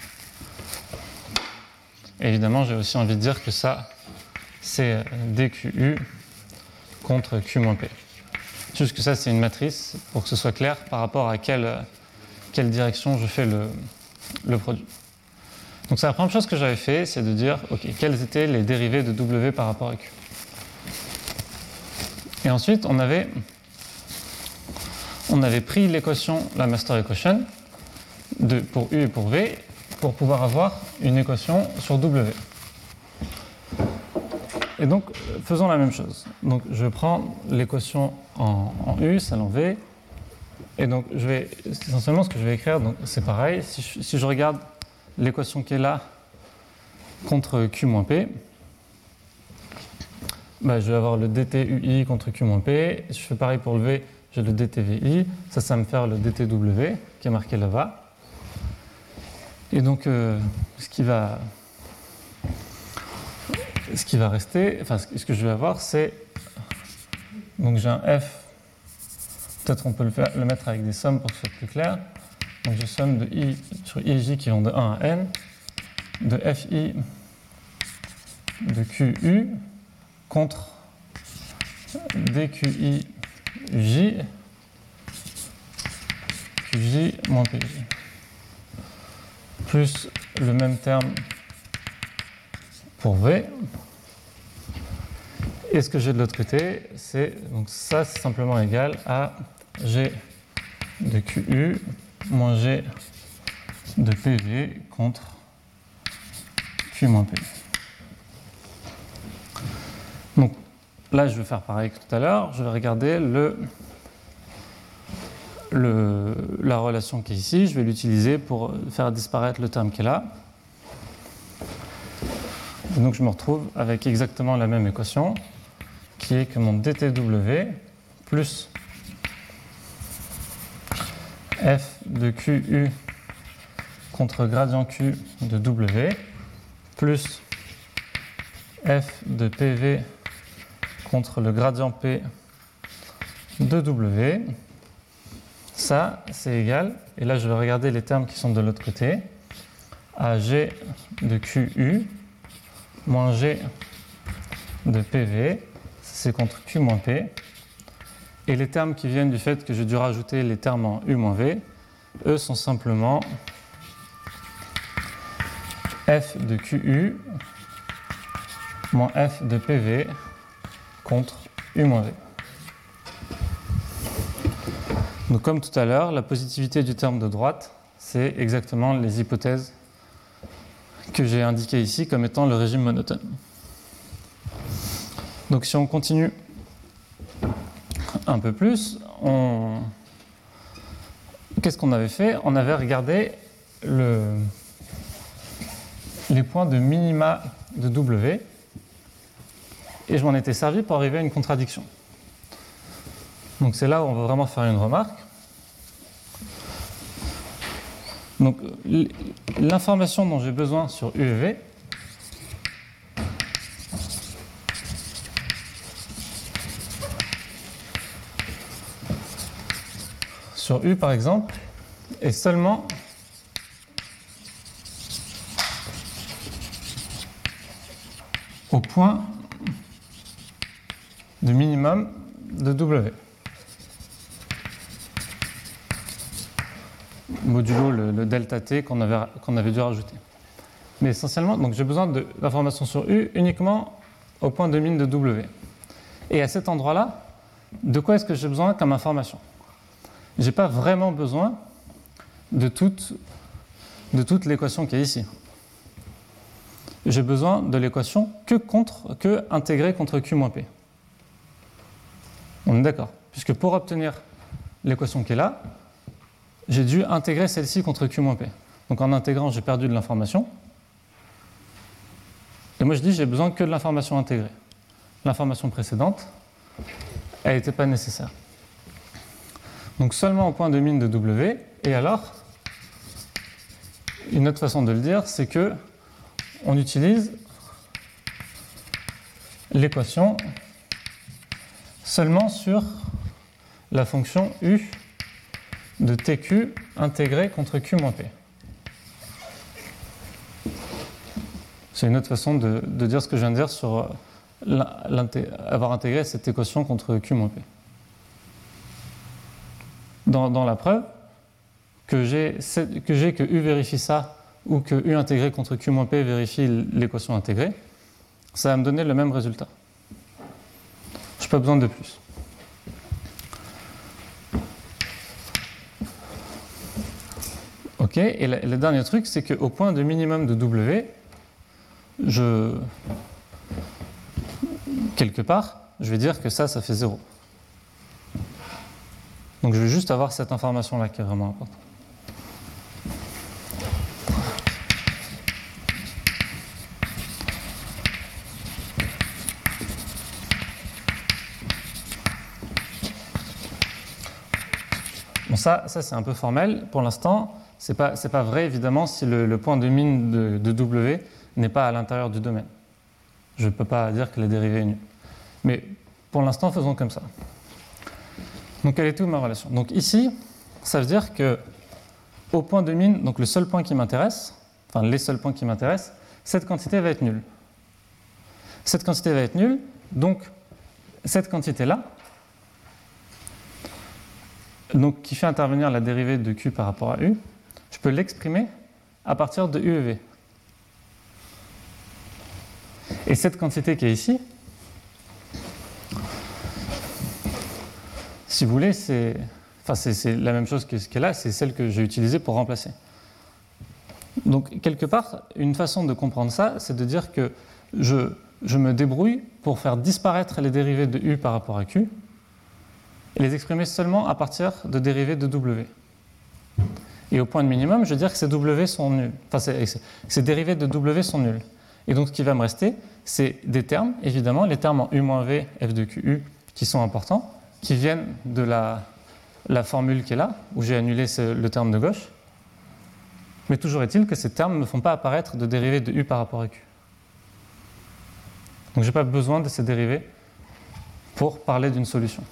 évidemment, j'ai aussi envie de dire que ça, c'est dqu contre q moins p. Juste que ça, c'est une matrice pour que ce soit clair par rapport à quelle, quelle direction je fais le, produit. Donc, c'est la première chose que j'avais fait, c'est de dire, OK, quelles étaient les dérivées de W par rapport à Q. Et ensuite, on avait, on avait pris l'équation, la master equation, de, pour U et pour V, pour pouvoir avoir une équation sur W. Et donc, faisons la même chose. Donc, je prends l'équation en, U, celle en V, et donc, je vais, essentiellement, ce que je vais écrire, c'est pareil. Si je, regarde l'équation qui est là contre Q moins P, bah, je vais avoir le dtui contre Q moins P. Je fais pareil pour le V, j'ai le dtvi. Ça, ça va me faire le dtw qui est marqué là-bas. Et donc, euh, ce, qui va, ce qui va rester, enfin, ce que je vais avoir, c'est. Donc, j'ai un f Peut-être on peut le, mettre avec des sommes pour que ce soit plus clair. Donc je somme de i sur i et j qui vont de 1 à n, de fi de qu contre dqi j qj moins pj. Plus le même terme pour v. Et ce que j'ai de l'autre côté, c'est donc ça c'est simplement égal à G de QU moins G de PV contre Q moins P. Donc là, je vais faire pareil que tout à l'heure. Je vais regarder le, le, la relation qui est ici. Je vais l'utiliser pour faire disparaître le terme qui est là. Et donc je me retrouve avec exactement la même équation qui est que mon dtw plus f de QU contre gradient Q de W plus f de PV contre le gradient P de W. Ça, c'est égal, et là je vais regarder les termes qui sont de l'autre côté, à G de QU moins G de PV, c'est contre Q moins P, et les termes qui viennent du fait que j'ai dû rajouter les termes en U moins V, eux sont simplement f de QU moins f de PV contre U moins V. Donc comme tout à l'heure, la positivité du terme de droite, c'est exactement les hypothèses que j'ai indiquées ici comme étant le régime monotone. Donc si on continue un peu plus, on... qu'est-ce qu'on avait fait? On avait regardé le... les points de minima de W et je m'en étais servi pour arriver à une contradiction. Donc c'est là où on va vraiment faire une remarque. Donc l'information dont j'ai besoin sur U et V, sur U par exemple est seulement au point de minimum de W. Modulo le, delta t qu'on avait, dû rajouter. Mais essentiellement, j'ai besoin de l'information sur U uniquement au point de mine de W. Et à cet endroit-là, de quoi est-ce que j'ai besoin comme information? Je n'ai pas vraiment besoin de toute, de toute l'équation qui est ici. J'ai besoin de l'équation que, que intégrée contre Q moins P. On est d'accord Puisque pour obtenir l'équation qui est là, j'ai dû intégrer celle-ci contre Q moins P. Donc en intégrant, j'ai perdu de l'information. Et moi je dis j'ai besoin que de l'information intégrée. L'information précédente, elle n'était pas nécessaire. Donc seulement au point de mine de W. Et alors, une autre façon de le dire, c'est que on utilise l'équation seulement sur la fonction u de tq intégrée contre q moins p. C'est une autre façon de, de, dire ce que je viens de dire sur avoir intégré cette équation contre Q moins P. Dans, la preuve, que j'ai que, que U vérifie ça ou que U intégré contre Q moins P vérifie l'équation intégrée, ça va me donner le même résultat. Je n'ai pas besoin de plus. Ok, et le, dernier truc, c'est qu'au point de minimum de W, je. quelque part, je vais dire que ça, ça fait 0. Donc je vais juste avoir cette information-là qui est vraiment importante. Bon, ça, ça c'est un peu formel. Pour l'instant, ce n'est pas, pas, vrai, évidemment, si le, point de mine de, W n'est pas à l'intérieur du domaine. Je ne peux pas dire que la dérivée est nulle. Mais pour l'instant, faisons comme ça. Donc, quelle est toute ma relation Donc, ici, ça veut dire que au point de mine, donc le seul point qui m'intéresse, enfin les seuls points qui m'intéressent, cette quantité va être nulle. Cette quantité va être nulle, donc cette quantité-là, donc, qui fait intervenir la dérivée de Q par rapport à U, je peux l'exprimer à partir de U et V. Et cette quantité qui est ici, si vous voulez, c'est la même chose que ce qu'elle là, c'est celle que j'ai utilisée pour remplacer. Donc, quelque part, une façon de comprendre ça, c'est de dire que je, je me débrouille pour faire disparaître les dérivées de U par rapport à Q et les exprimer seulement à partir de dérivées de W. Et au point de minimum, je veux dire que ces W sont nuls. Enfin, ces, dérivées de W sont nulles. Et donc, ce qui va me rester, c'est des termes, évidemment, les termes en U-V, F de QU, qui sont importants, qui viennent de la, formule qui est là, où j'ai annulé le terme de gauche. Mais toujours est-il que ces termes ne font pas apparaître de dérivées de U par rapport à Q. Donc, je n'ai pas besoin de ces dérivées pour parler d'une solution.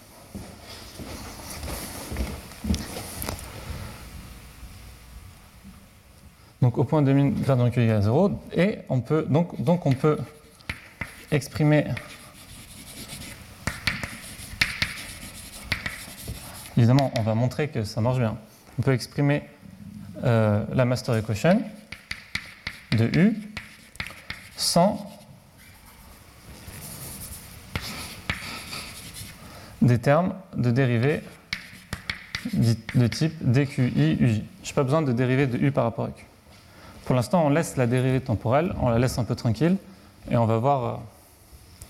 donc au point de mine gradient Q égale à 0, et on peut, donc, donc on peut exprimer évidemment on va montrer que ça marche bien. On peut exprimer euh, la master equation de U sans des termes de dérivée de type dQi uj. Je n'ai pas besoin de dérivée de U par rapport à Q. Pour l'instant, on laisse la dérivée temporelle, on la laisse un peu tranquille, et on va voir,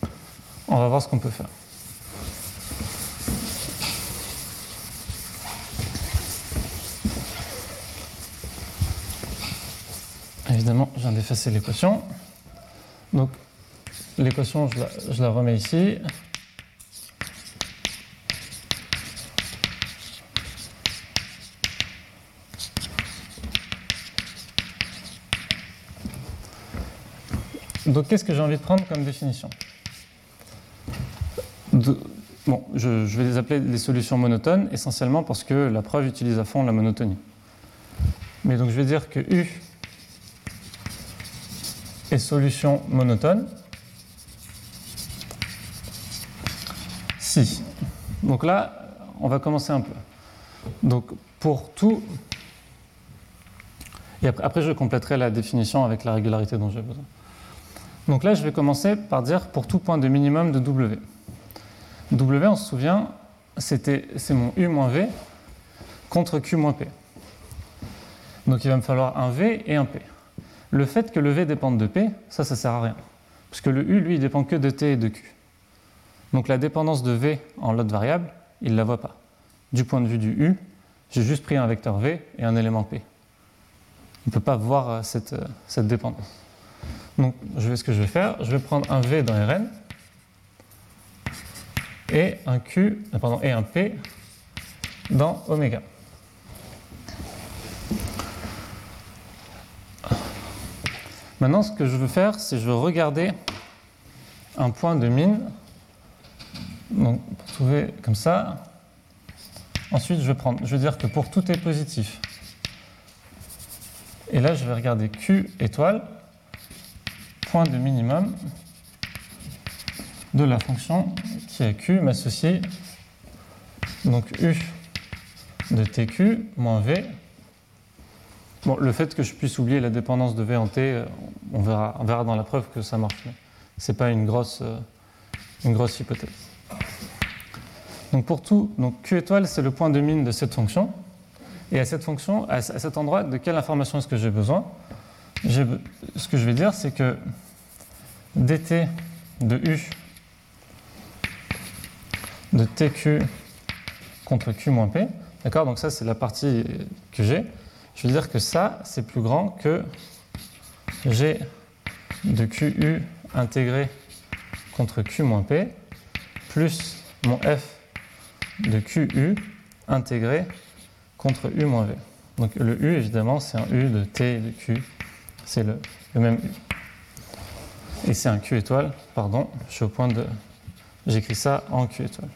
euh, on va voir ce qu'on peut faire. Évidemment, je viens d'effacer l'équation. Donc, l'équation, je, la remets ici. Donc qu'est-ce que j'ai envie de prendre comme définition? Bon, je, vais les appeler les solutions monotones, essentiellement parce que la preuve utilise à fond la monotonie. Mais donc je vais dire que U est solution monotone si. Donc là, on va commencer un peu. Donc pour tout. Et après, je compléterai la définition avec la régularité dont j'ai besoin. Donc là, je vais commencer par dire pour tout point de minimum de W. W, on se souvient, c'est mon U moins V contre Q moins P. Donc il va me falloir un V et un P. Le fait que le V dépende de P, ça, ça sert à rien. Parce que le U, lui, il dépend que de T et de Q. Donc la dépendance de V en l'autre variable, il ne la voit pas. Du point de vue du U, j'ai juste pris un vecteur V et un élément P. Il ne peut pas voir euh, cette, euh, cette dépendance. Donc, je vais, ce que je vais faire, je vais prendre un V dans Rn et un Q, euh, et un P dans oméga. Maintenant, ce que je veux faire, c'est je veux regarder un point de mine. Donc, pour trouver comme ça. Ensuite, je vais prendre, dire que pour tout est positif. Et là, je vais regarder Q étoile point de minimum de la fonction qui est q m'associe donc u de tq moins v. Bon, le fait que je puisse oublier la dépendance de v en t, euh, on verra, on verra dans la preuve que ça marche. Ce n'est pas une grosse, euh, une grosse hypothèse. Donc pour tout, donc q étoile, c'est le point de mine de cette fonction. Et à cette fonction, à cet endroit, de quelle information est-ce que j'ai besoin? Ce que je vais dire, c'est que dt de u de tq contre q moins p, d'accord? Donc ça, c'est la partie que j'ai. Je veux dire que ça, c'est plus grand que g de qu intégré contre q moins p plus mon f de qu intégré contre u moins v. Donc le u, évidemment, c'est un u de t et de q. C'est le, même u. Et c'est un q étoile, pardon, je suis au point de... J'écris ça en q étoile.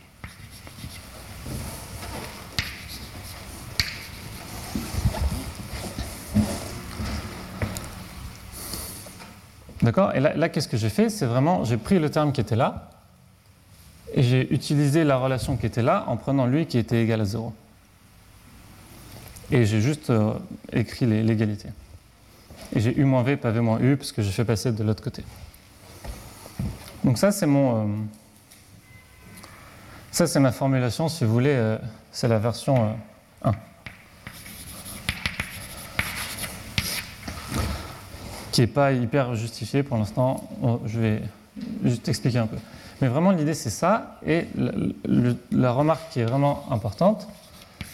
D'accord? Et là, qu'est-ce que j'ai fait? C'est vraiment, j'ai pris le terme qui était là, et j'ai utilisé la relation qui était là en prenant lui qui était égal à 0. Et j'ai juste euh, écrit l'égalité. Et j'ai u moins v, pas v moins u, parce que j'ai fait passer de l'autre côté. Donc ça, c'est mon... Euh, ça, c'est ma formulation, si vous voulez, euh, c'est la version 1. Pas hyper justifiée pour l'instant. Je vais juste expliquer un peu. Mais vraiment, l'idée, c'est ça. Et la remarque qui est vraiment importante,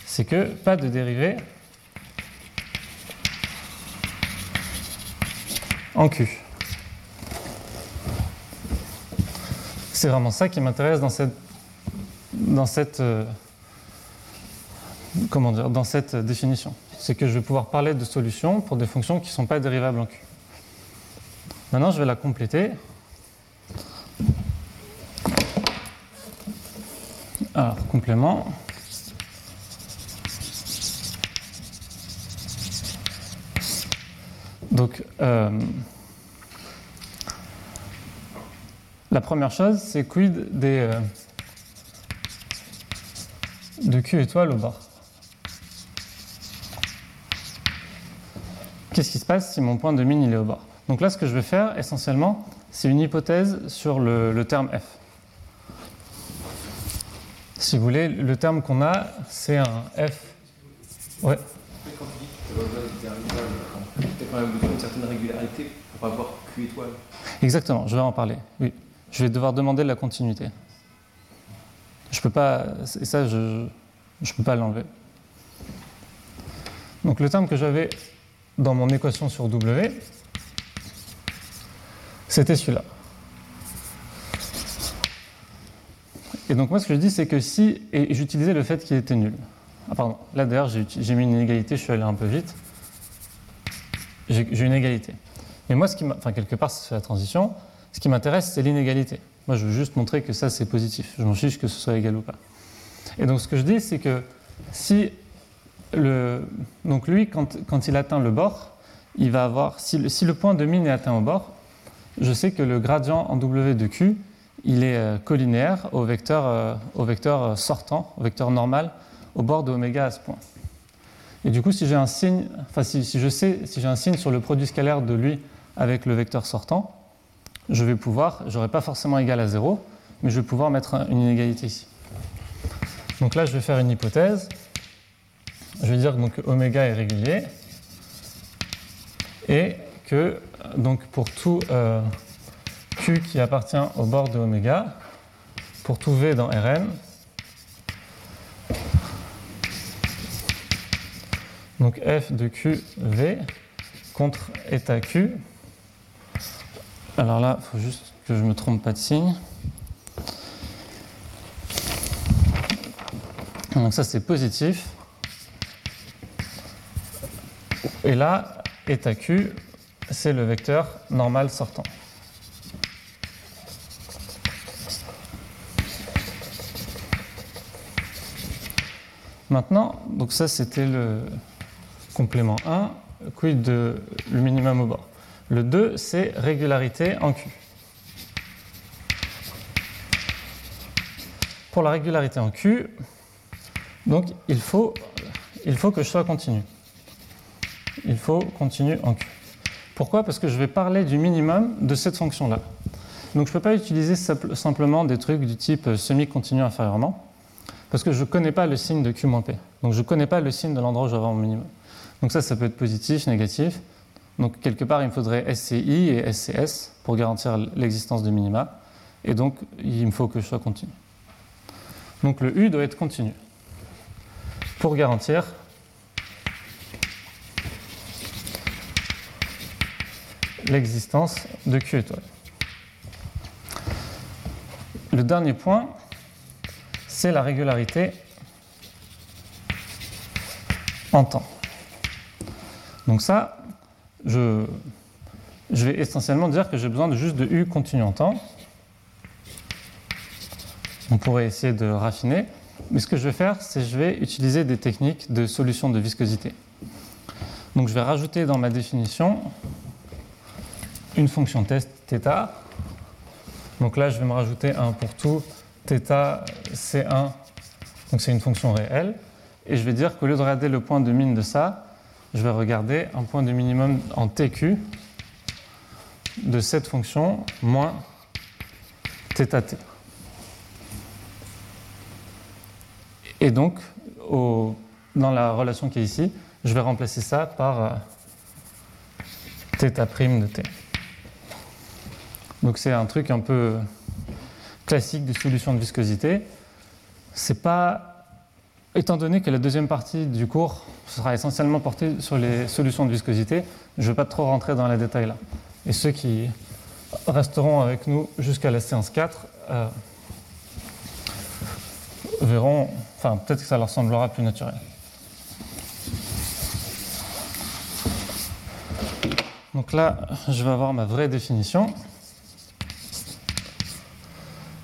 c'est que pas de dérivée en Q. C'est vraiment ça qui m'intéresse dans cette, dans cette, euh, comment dire, dans cette définition. C'est que je vais pouvoir parler de solutions pour des fonctions qui ne sont pas dérivables en Q. Maintenant, je vais la compléter Alors, complément. Donc, euh, la première chose, c'est quid des, euh, de Q étoile au bord. Qu'est-ce qui se passe si mon point de mine il est au bord Donc là, ce que je vais faire, essentiellement, c'est une hypothèse sur le terme f. Si vous voulez, le terme qu'on a, c'est un F. Ouais. Quand même certaine régularité pour avoir Q étoile. Exactement, je vais en parler. Oui. Je vais devoir demander de la continuité. Je peux pas. Et ça, je ne peux pas l'enlever. Donc le terme que j'avais dans mon équation sur W, c'était celui-là. Et donc moi ce que je dis c'est que si, et j'utilisais le fait qu'il était nul. Ah pardon, là d'ailleurs j'ai mis une inégalité, je suis allé un peu vite. J'ai une égalité. Mais moi, ce qui enfin quelque part c'est la transition, ce qui m'intéresse c'est l'inégalité. Moi je veux juste montrer que ça c'est positif, je m'en fiche que ce soit égal ou pas. Et donc ce que je dis c'est que si donc lui quand, quand, il atteint le bord, il va avoir, si le, si le point de mine est atteint au bord, je sais que le gradient en W de Q il est euh, collinéaire au vecteur, euh, au vecteur euh, sortant, au vecteur normal, au bord de oméga à ce point. Et du coup, si j'ai un signe, enfin si, je sais, si j'ai un signe sur le produit scalaire de lui avec le vecteur sortant, je vais pouvoir, j'aurai pas forcément égal à 0, mais je vais pouvoir mettre une inégalité ici. Donc là, je vais faire une hypothèse. Je vais dire que oméga est régulier et que donc pour tout Q qui appartient au bord de oméga pour tout V dans Rn. Donc f de q v contre état q. Alors là, il faut juste que je ne me trompe pas de signe. Donc ça c'est positif. Et là, état q, c'est le vecteur normal sortant. Maintenant, donc ça c'était le complément 1, quid de le minimum au bord. Le 2, c'est régularité en Q. Pour la régularité en Q, donc il faut, il faut que je sois continu. Il faut continu en Q. Pourquoi? Parce que je vais parler du minimum de cette fonction-là. Donc je ne peux pas utiliser simplement des trucs du type semi-continu inférieurement, parce que je ne connais pas le signe de Q-P. Donc je ne connais pas le signe de l'endroit où je vais avoir mon minimum. Donc ça, ça peut être positif, négatif. Donc quelque part, il me faudrait SCI et SCS pour garantir l'existence de minima. Et donc, il me faut que je sois continu. Donc le U doit être continu pour garantir l'existence de Q étoile. Le dernier point, c'est la régularité en temps. Donc ça, je, vais essentiellement dire que j'ai besoin de juste de U continu en temps. On pourrait essayer de raffiner. Mais ce que je vais faire, c'est je vais utiliser des techniques de solution de viscosité. Donc je vais rajouter dans ma définition une fonction test θ. Donc là, je vais me rajouter un pour tout θ C1. Donc c'est une fonction réelle. Et je vais dire qu'au lieu de regarder le point de mine de ça, je vais regarder un point de minimum en TQ de cette fonction moins θt. Et donc, dans la relation qui est ici, je vais remplacer ça par euh, θ' de t. Donc c'est un truc un peu classique de solution de viscosité. C'est pas Étant donné que la deuxième partie du cours sera essentiellement portée sur les solutions de viscosité, je ne vais pas trop rentrer dans les détails là. Et ceux qui resteront avec nous jusqu'à la séance 4 euh, verront, enfin peut-être que ça leur semblera plus naturel. Donc là, je vais avoir ma vraie définition.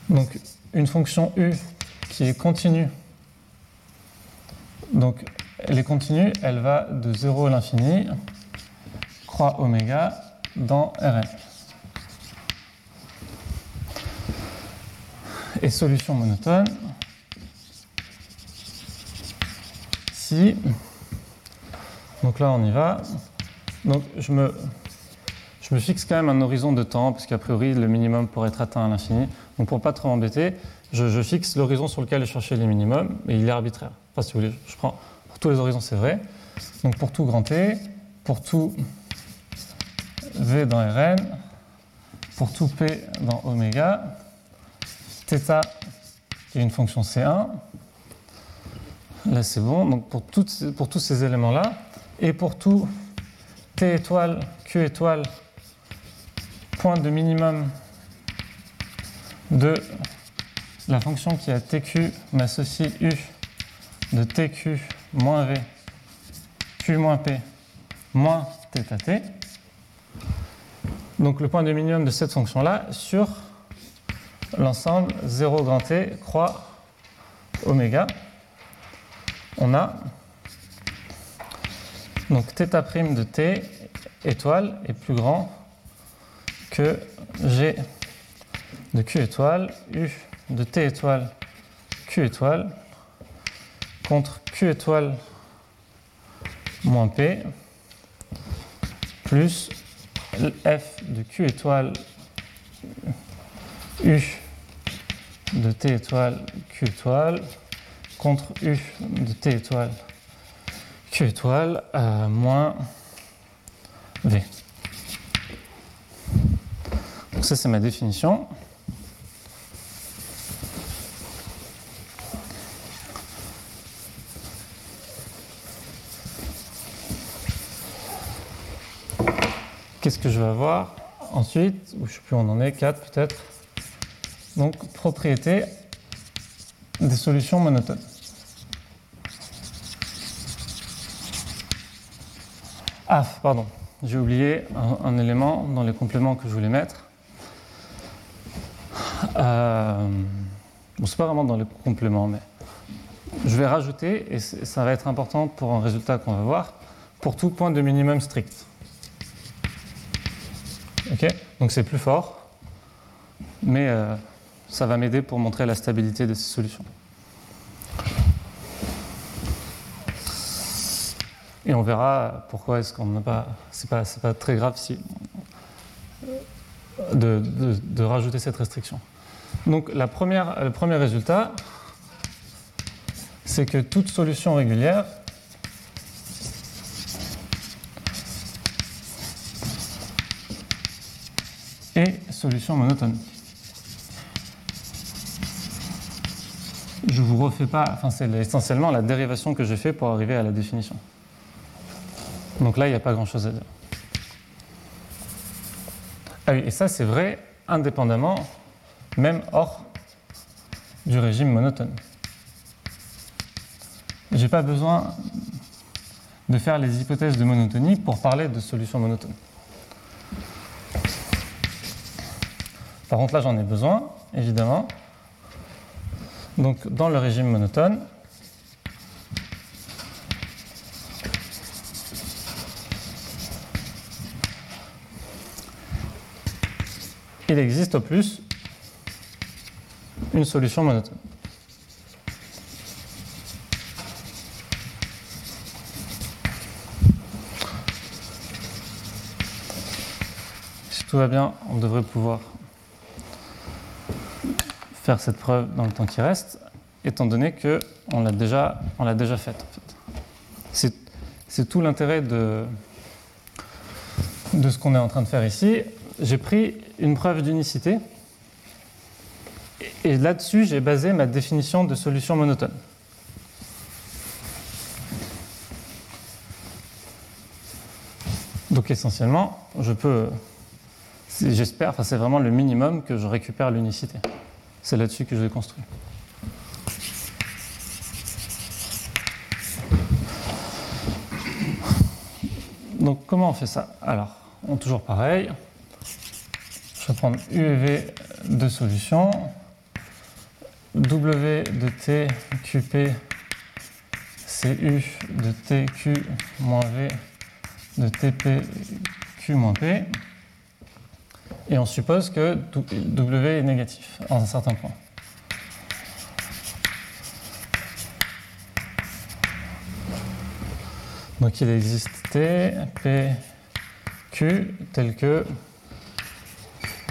Donc une fonction u qui est continue donc, elle est continue, elle va de 0 à l'infini, croix oméga, dans Rn. Et solution monotone, si, donc là on y va, donc je me, je me fixe quand même un horizon de temps, parce qu'a priori le minimum pourrait être atteint à l'infini, donc pour pas trop embêter, je, fixe l'horizon sur lequel je chercher les minimums, et il est arbitraire. Enfin, si vous voulez, je prends pour tous les horizons, c'est vrai. Donc pour tout grand T, pour tout V dans Rn, pour tout P dans oméga, θ est une fonction C1. Là, c'est bon. Donc pour, pour tous ces éléments-là, et pour tout T étoile, Q étoile, point de minimum de la fonction qui a TQ m'associe U de TQ moins V, Q moins P, moins θt. Donc le point de minimum de cette fonction-là sur l'ensemble 0 grand T croix oméga. On a donc θ' de T étoile est plus grand que G de Q étoile, U de T étoile, Q étoile contre Q étoile moins P plus F de Q étoile U de T étoile Q étoile contre U de T étoile Q étoile euh, moins V. Donc ça c'est ma définition. Qu'est-ce que je vais avoir ensuite Je ne sais plus où on en est, 4 peut-être. Donc, propriété des solutions monotones. Ah, pardon, j'ai oublié un, élément dans les compléments que je voulais mettre. Euh, c'est pas vraiment dans les compléments, mais je vais rajouter, et ça va être important pour un résultat qu'on va voir, pour tout point de minimum strict. Ok? Donc c'est plus fort, mais euh, ça va m'aider pour montrer la stabilité de ces solutions. Et on verra pourquoi est-ce qu'on n'a pas. C'est pas, pas très grave si, de- de rajouter cette restriction. Donc le premier résultat, c'est que toute solution régulière est solution monotone. Je vous refais pas, enfin c'est essentiellement la dérivation que j'ai fait pour arriver à la définition. Donc là, il n'y a pas grand-chose à dire. Ah oui, et ça c'est vrai indépendamment, même hors du régime monotone. J'ai pas besoin de faire les hypothèses de monotonie pour parler de solutions monotones. Par contre, là, j'en ai besoin, évidemment. Donc, dans le régime monotone, il existe au plus une solution monotone. Si tout va bien, on devrait pouvoir faire cette preuve dans le temps qui reste, étant donné déjà, on l'a déjà faite. C'est, tout l'intérêt de ce qu'on est en train de faire ici. J'ai pris une preuve d'unicité et, là-dessus j'ai basé ma définition de solution monotone. Donc essentiellement, je peux, j'espère, enfin c'est vraiment le minimum que je récupère l'unicité. C'est là-dessus que je l'ai construit. Donc comment on fait ça? Alors, on toujours pareil. Je vais prendre U de solution. W de T QP c'est U de TQ moins V de TP Q moins P. Et on suppose que W est négatif à un certain point. Donc il existe T, P, Q tel que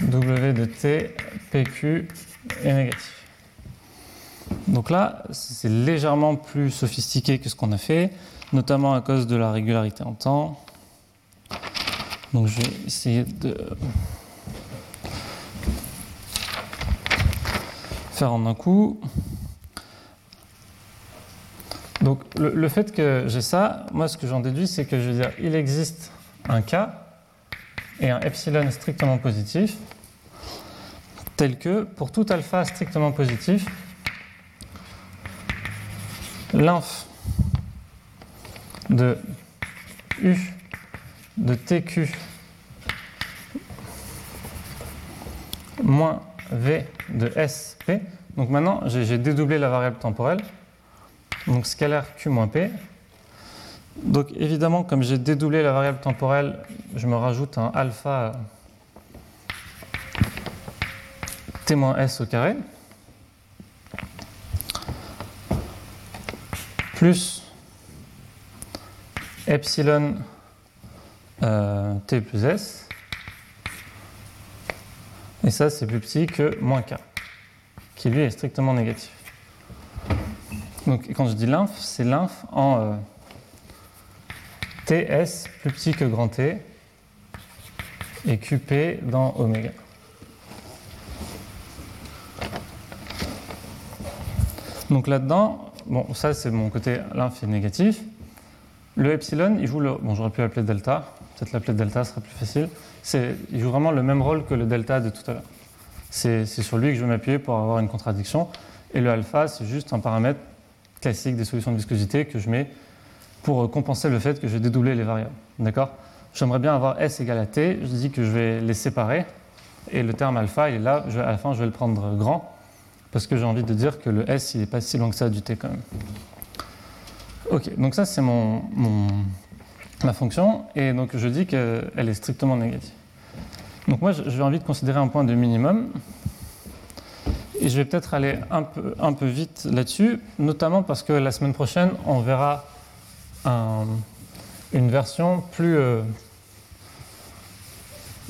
W de T, PQ est négatif. Donc là, c'est légèrement plus sophistiqué que ce qu'on a fait, notamment à cause de la régularité en temps. Donc je vais essayer de faire en un coup. Donc le, fait que j'ai ça, moi ce que j'en déduis, c'est que je veux dire, il existe un cas et un epsilon strictement positif, tel que pour tout alpha strictement positif, l'inf de U de TQ moins V de SP. Donc maintenant, j'ai dédoublé la variable temporelle. Donc scalaire Q moins P. Donc évidemment, comme j'ai dédoublé la variable temporelle, je me rajoute un alpha T moins S au carré. Plus epsilon euh, T plus S. Et ça, c'est plus petit que moins K, qui lui est strictement négatif. Donc quand je dis lymphe, c'est lymphe en euh, TS plus petit que grand T et QP dans oméga. Donc là-dedans, bon, ça c'est mon côté est négatif. Le epsilon, il joue le. Bon, j'aurais pu l'appeler delta. Peut-être l'appeler delta sera plus facile. Il joue vraiment le même rôle que le delta de tout à l'heure. C'est, sur lui que je vais m'appuyer pour avoir une contradiction. Et le alpha, c'est juste un paramètre classique des solutions de viscosité que je mets pour compenser le fait que j'ai dédoublé les variables. D'accord? J'aimerais bien avoir S égale à T. Je dis que je vais les séparer. Et le terme alpha, il est là. Je vais- à la fin, je vais le prendre grand. Parce que j'ai envie de dire que le S, il n'est pas si loin que ça du T quand même. Ok, donc ça, c'est mon, ma fonction. Et donc, je dis qu'elle est strictement négative. Donc moi, j'ai envie de considérer un point de minimum. Et je vais peut-être aller un peu, un peu vite là-dessus, notamment parce que la semaine prochaine, on verra une version plus, euh,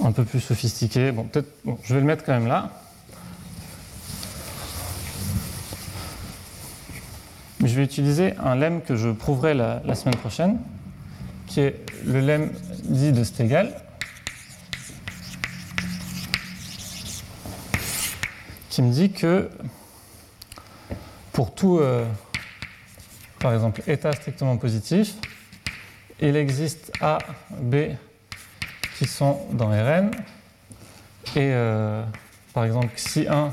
un peu plus sophistiquée. Bon, peut-être, je vais le mettre quand même là. Je vais utiliser un lemme que je prouverai la, semaine prochaine, qui est le lemme dit de Stegall. qui me dit que pour tout, euh, par exemple, état strictement positif, il existe A, B qui sont dans Rn, et euh, par exemple Xi1,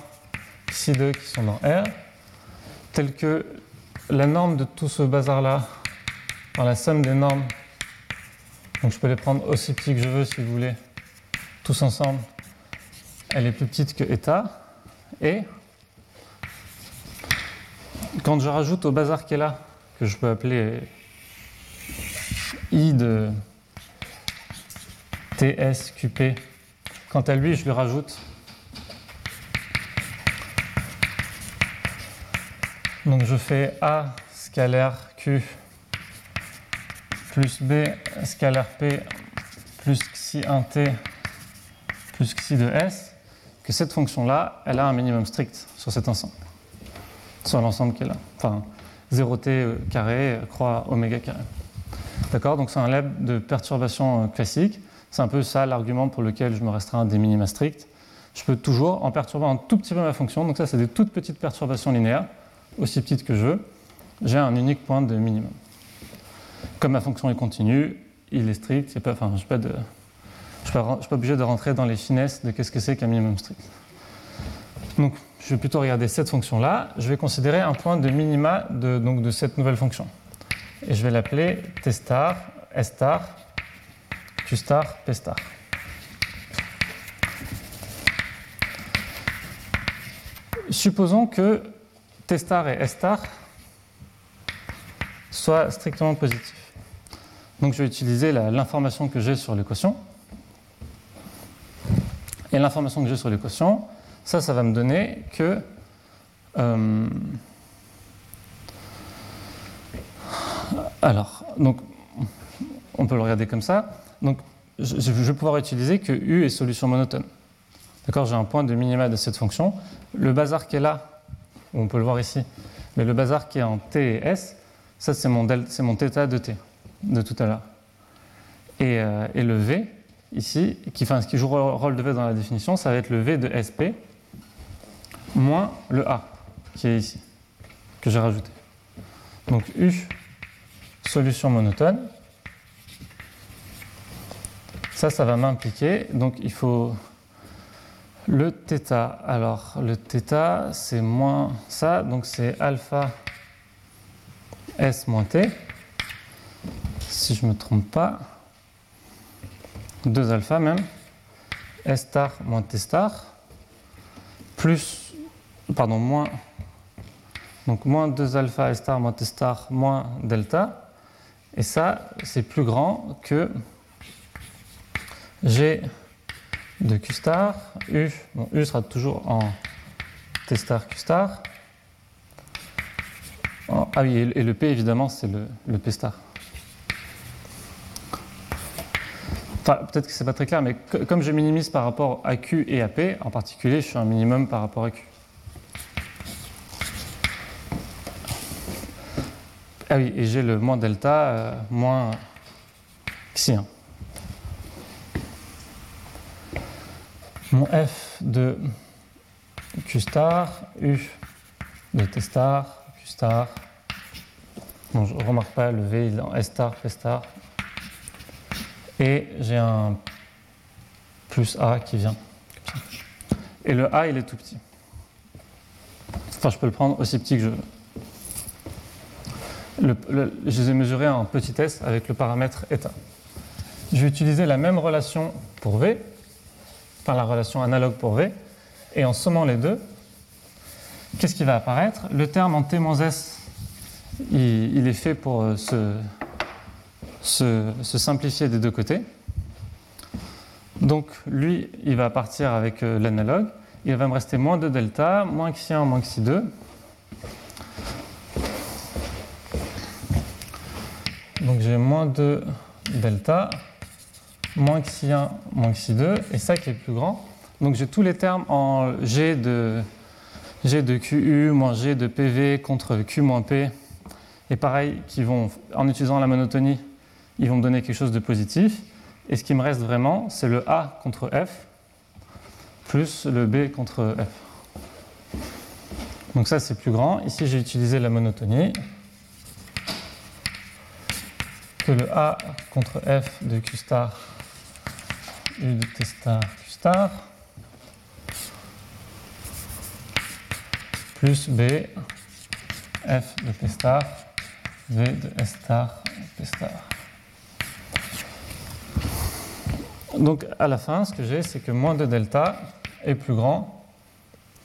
Xi2 qui sont dans R, tel que la norme de tout ce bazar-là, dans la somme des normes, donc je peux les prendre aussi petits que je veux si vous voulez, tous ensemble, elle est plus petite que état. Et quand je rajoute au bazar qui est là, que je peux appeler i de tsqp, quant à lui, je lui rajoute donc je fais a scalaire q plus b scalaire p plus xi 1t plus xi de s que cette fonction-là, elle a un minimum strict sur cet ensemble, sur l'ensemble qui est là. Enfin, 0t euh, carré croix oméga carré. D'accord? Donc c'est un lab de perturbation euh, classique. C'est un peu ça l'argument pour lequel je me restreins des minima stricts. Je peux toujours, en perturbant un tout petit peu ma fonction, donc ça c'est des toutes petites perturbations linéaires, aussi petites que je veux, j'ai un unique point de minimum. Comme ma fonction est continue, il est strict, je ne suis pas obligé de rentrer dans les finesses de qu'est-ce que c'est qu'un minimum strict. Donc, je vais plutôt regarder cette fonction-là. Je vais considérer un point de minima de, donc, de cette nouvelle fonction. Et je vais l'appeler T star, S star, Q P. Supposons que T star et S star soient strictement positifs. Donc je vais utiliser l'information que j'ai sur l'équation et l'information que j'ai sur l'équation, ça, ça va me donner que euh, alors, donc, on peut le regarder comme ça. Donc, je, vais pouvoir utiliser que U est solution monotone. D'accord J'ai un point de minima de cette fonction. Le bazar qui est là, on peut le voir ici, mais le bazar qui est en T et S, ça c'est mon, mon θ de T de tout à l'heure. Et, euh, le V, ici, qui, ce qui joue le rôle de V dans la définition, ça va être le V de SP moins le A, qui est ici, que j'ai rajouté. Donc U, solution monotone. Ça, ça va m'impliquer. Donc il faut le θ. Alors le θ, c'est moins ça, donc c'est alpha S moins T, si je ne me trompe pas. 2 alpha même, S star moins T star, plus, pardon, moins, donc moins 2 alpha S star moins T star moins delta, et ça, c'est plus grand que G de Q star, U, bon, U sera toujours en T star Q star, ah oui, et le P évidemment, c'est le, P star. peut-être que c'est pas très clair, mais comme je minimise par rapport à Q et à P, en particulier, je suis un minimum par rapport à Q. Ah oui, et j'ai le moins delta euh, moins xi1. Mon f de q star, u de t star, q star. Bon, je remarque pas le v il est en s star, p star, et j'ai un plus A qui vient. Et le A, il est tout petit. Enfin, je peux le prendre aussi petit que je veux. je les ai mesurés en petitesse avec le paramètre état. Je vais utiliser la même relation pour V, la relation analogue pour V, et en sommant les deux, qu'est-ce qui va apparaître? Le terme en T-S, il, il, est fait pour se, se, simplifier des deux côtés. Donc lui, il va partir avec euh, l'analogue. Il va me rester moins 2 delta, moins xi 1, moins xi 2. Donc j'ai moins 2 delta, moins xi 1, moins xi 2, et ça qui est plus grand. Donc j'ai tous les termes en g de, g de QU moins g de PV contre Q moins P. Et pareil, qui vont, en utilisant la monotonie, ils vont me donner quelque chose de positif. Et ce qui me reste vraiment, c'est le A contre F plus le B contre F. Donc ça, c'est plus grand. Ici, j'ai utilisé la monotonie. Que le A contre F de Q star U de T star Q star plus B F de P star V de S star P star. Donc à la fin, ce que j'ai, c'est que moins de delta est plus grand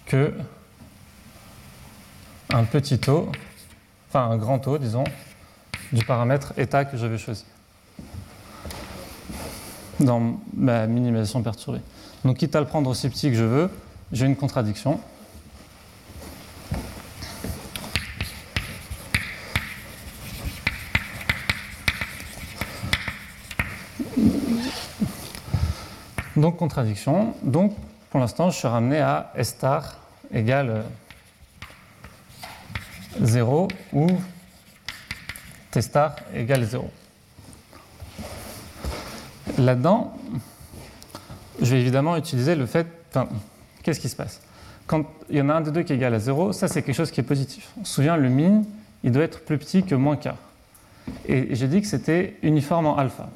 que un petit taux, enfin un grand taux, disons, du paramètre état que j'avais choisi dans ma minimalisation perturbée. Donc quitte à le prendre aussi petit que je veux, j'ai une contradiction. Donc contradiction. Donc pour l'instant, je suis ramené à S star égale 0 ou T star égale 0. Là-dedans, je vais évidemment utiliser le fait. Qu'est-ce qui se passe? Quand il y en a un des deux qui est égal à 0, ça c'est quelque chose qui est positif. On se souvient, le min, il doit être plus petit que moins k. Et j'ai dit que c'était uniforme en alpha.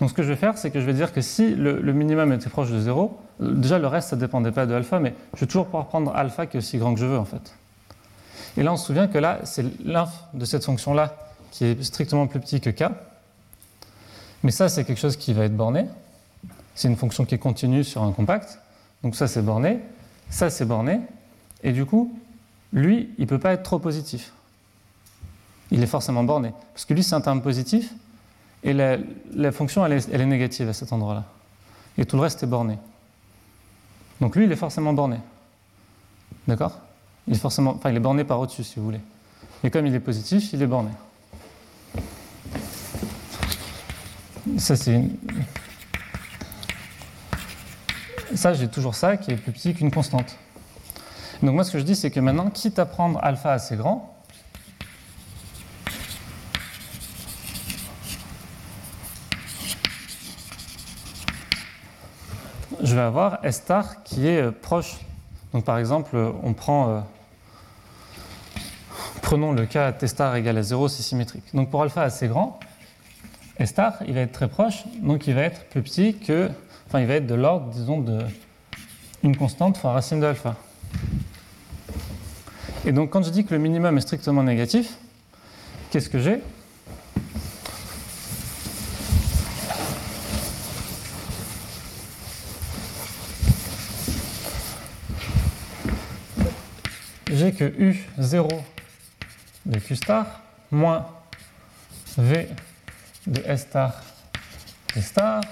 Donc ce que je vais faire, c'est que je vais dire que si le, minimum était proche de 0, déjà le reste, ça ne dépendait pas de alpha, mais je vais toujours pouvoir prendre alpha qui est aussi grand que je veux en fait. Et là, on se souvient que là, c'est l'inf de cette fonction-là qui est strictement plus petit que k. Mais ça, c'est quelque chose qui va être borné. C'est une fonction qui est continue sur un compact. Donc ça, c'est borné. Ça, c'est borné. Et du coup, lui, il ne peut pas être trop positif. Il est forcément borné. Parce que lui, c'est un terme positif. Et la, fonction, elle est, négative à cet endroit-là. Et tout le reste est borné. Donc lui, il est forcément borné. D'accord? Il est forcément, enfin, il est borné par au-dessus, si vous voulez. Et comme il est positif, il est borné. Ça, c'est une... Ça, j'ai toujours ça qui est plus petit qu'une constante. Donc moi, ce que je dis, c'est que maintenant, quitte à prendre alpha assez grand, je vais avoir S star qui est euh, proche. Donc par exemple, euh, on prend, euh, prenons le cas T star égale à 0, c'est symétrique. Donc pour alpha assez grand, star, il va être très proche, donc il va être plus petit que, enfin il va être de l'ordre, disons, de une constante fois racine de alpha. Et donc quand je dis que le minimum est strictement négatif, qu'est-ce que j'ai? J'ai que U0 de Q star moins V de S star P star,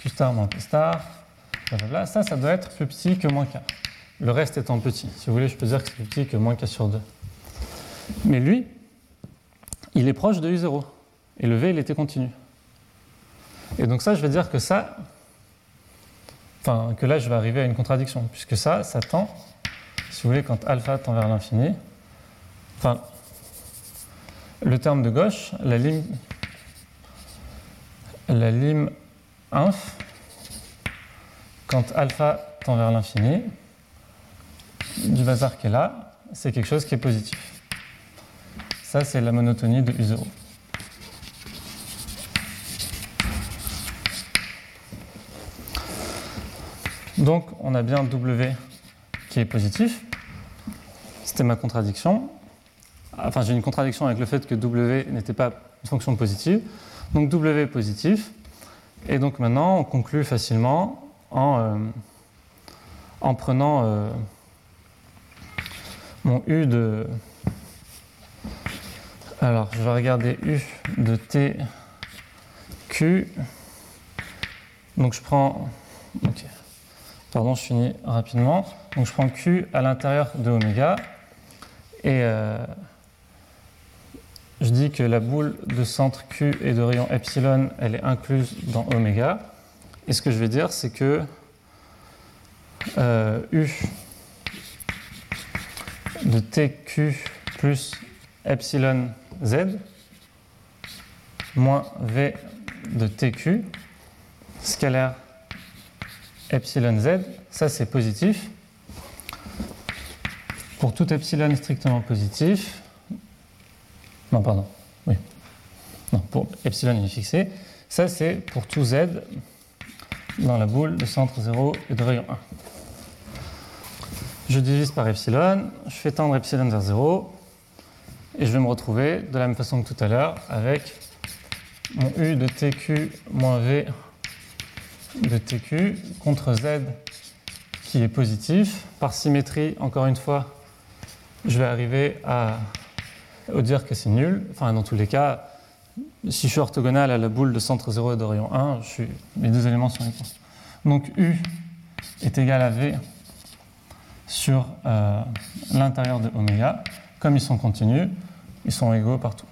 Q star moins P star, blablabla. Ça, ça doit être plus petit que moins K. Le reste étant petit. Si vous voulez, je peux dire que c'est plus petit que moins K sur 2. Mais lui, il est proche de U0. Et le V, il était continu. Et donc ça, je vais dire que ça, enfin, que là, je vais arriver à une contradiction, puisque ça, ça tend si vous voulez, quand alpha tend vers l'infini, enfin, le terme de gauche, la lime, la lime inf, quand alpha tend vers l'infini, du bazar qui est là, c'est quelque chose qui est positif. Ça, c'est la monotonie de U0. Donc, on a bien W qui est positif. C'était ma contradiction. Enfin, j'ai une contradiction avec le fait que W n'était pas une fonction positive. Donc W positif. Et donc maintenant, on conclut facilement en, euh, en prenant euh, mon U de. Alors, je vais regarder U de T, Q Donc je prends. Pardon, je finis rapidement. Donc je prends Q à l'intérieur de oméga et euh, je dis que la boule de centre Q et de rayon epsilon, elle est incluse dans oméga. Et ce que je vais dire, c'est que euh, U de TQ plus epsilon Z moins V de TQ scalaire epsilon Z, ça c'est positif. Pour tout epsilon strictement positif, non pardon, oui, non, pour epsilon il est fixé, ça c'est pour tout Z dans la boule de centre 0 et de rayon 1. Je divise par epsilon, je fais tendre epsilon vers 0, et je vais me retrouver de la même façon que tout à l'heure avec mon U de TQ moins V de TQ contre Z qui est positif. Par symétrie, encore une fois, je vais arriver à, dire que c'est nul. Enfin, dans tous les cas, si je suis orthogonal à la boule de centre 0 et rayon 1, je suis, les deux éléments sont égaux. Donc U est égal à V sur euh, l'intérieur de oméga. Comme ils sont continus, ils sont égaux partout.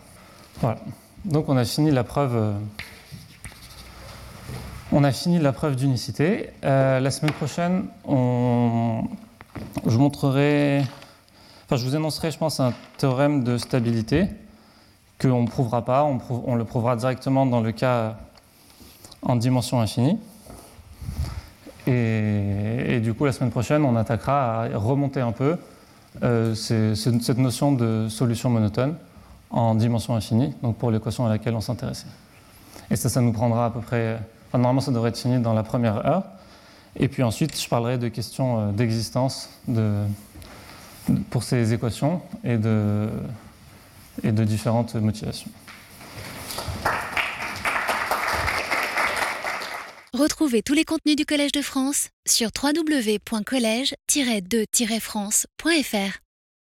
Voilà. Donc on a fini la preuve. Euh, on a fini la preuve d'unicité. Euh, la semaine prochaine, je montrerai, enfin je vous annoncerai, je pense, un théorème de stabilité qu'on ne prouvera pas. On, le prouvera directement dans le cas en dimension infinie. Et, du coup, la semaine prochaine, on attaquera à remonter un peu euh, cette notion de solution monotone en dimension infinie, donc pour l'équation à laquelle on s'intéressait. Et ça, ça nous prendra à peu près. Normalement, ça devrait être fini dans la première heure. Et puis ensuite, je parlerai de questions euh, d'existence de, pour ces équations et de, et de différentes motivations. Retrouvez tous les contenus du Collège de France sur www.colège-2-france.fr.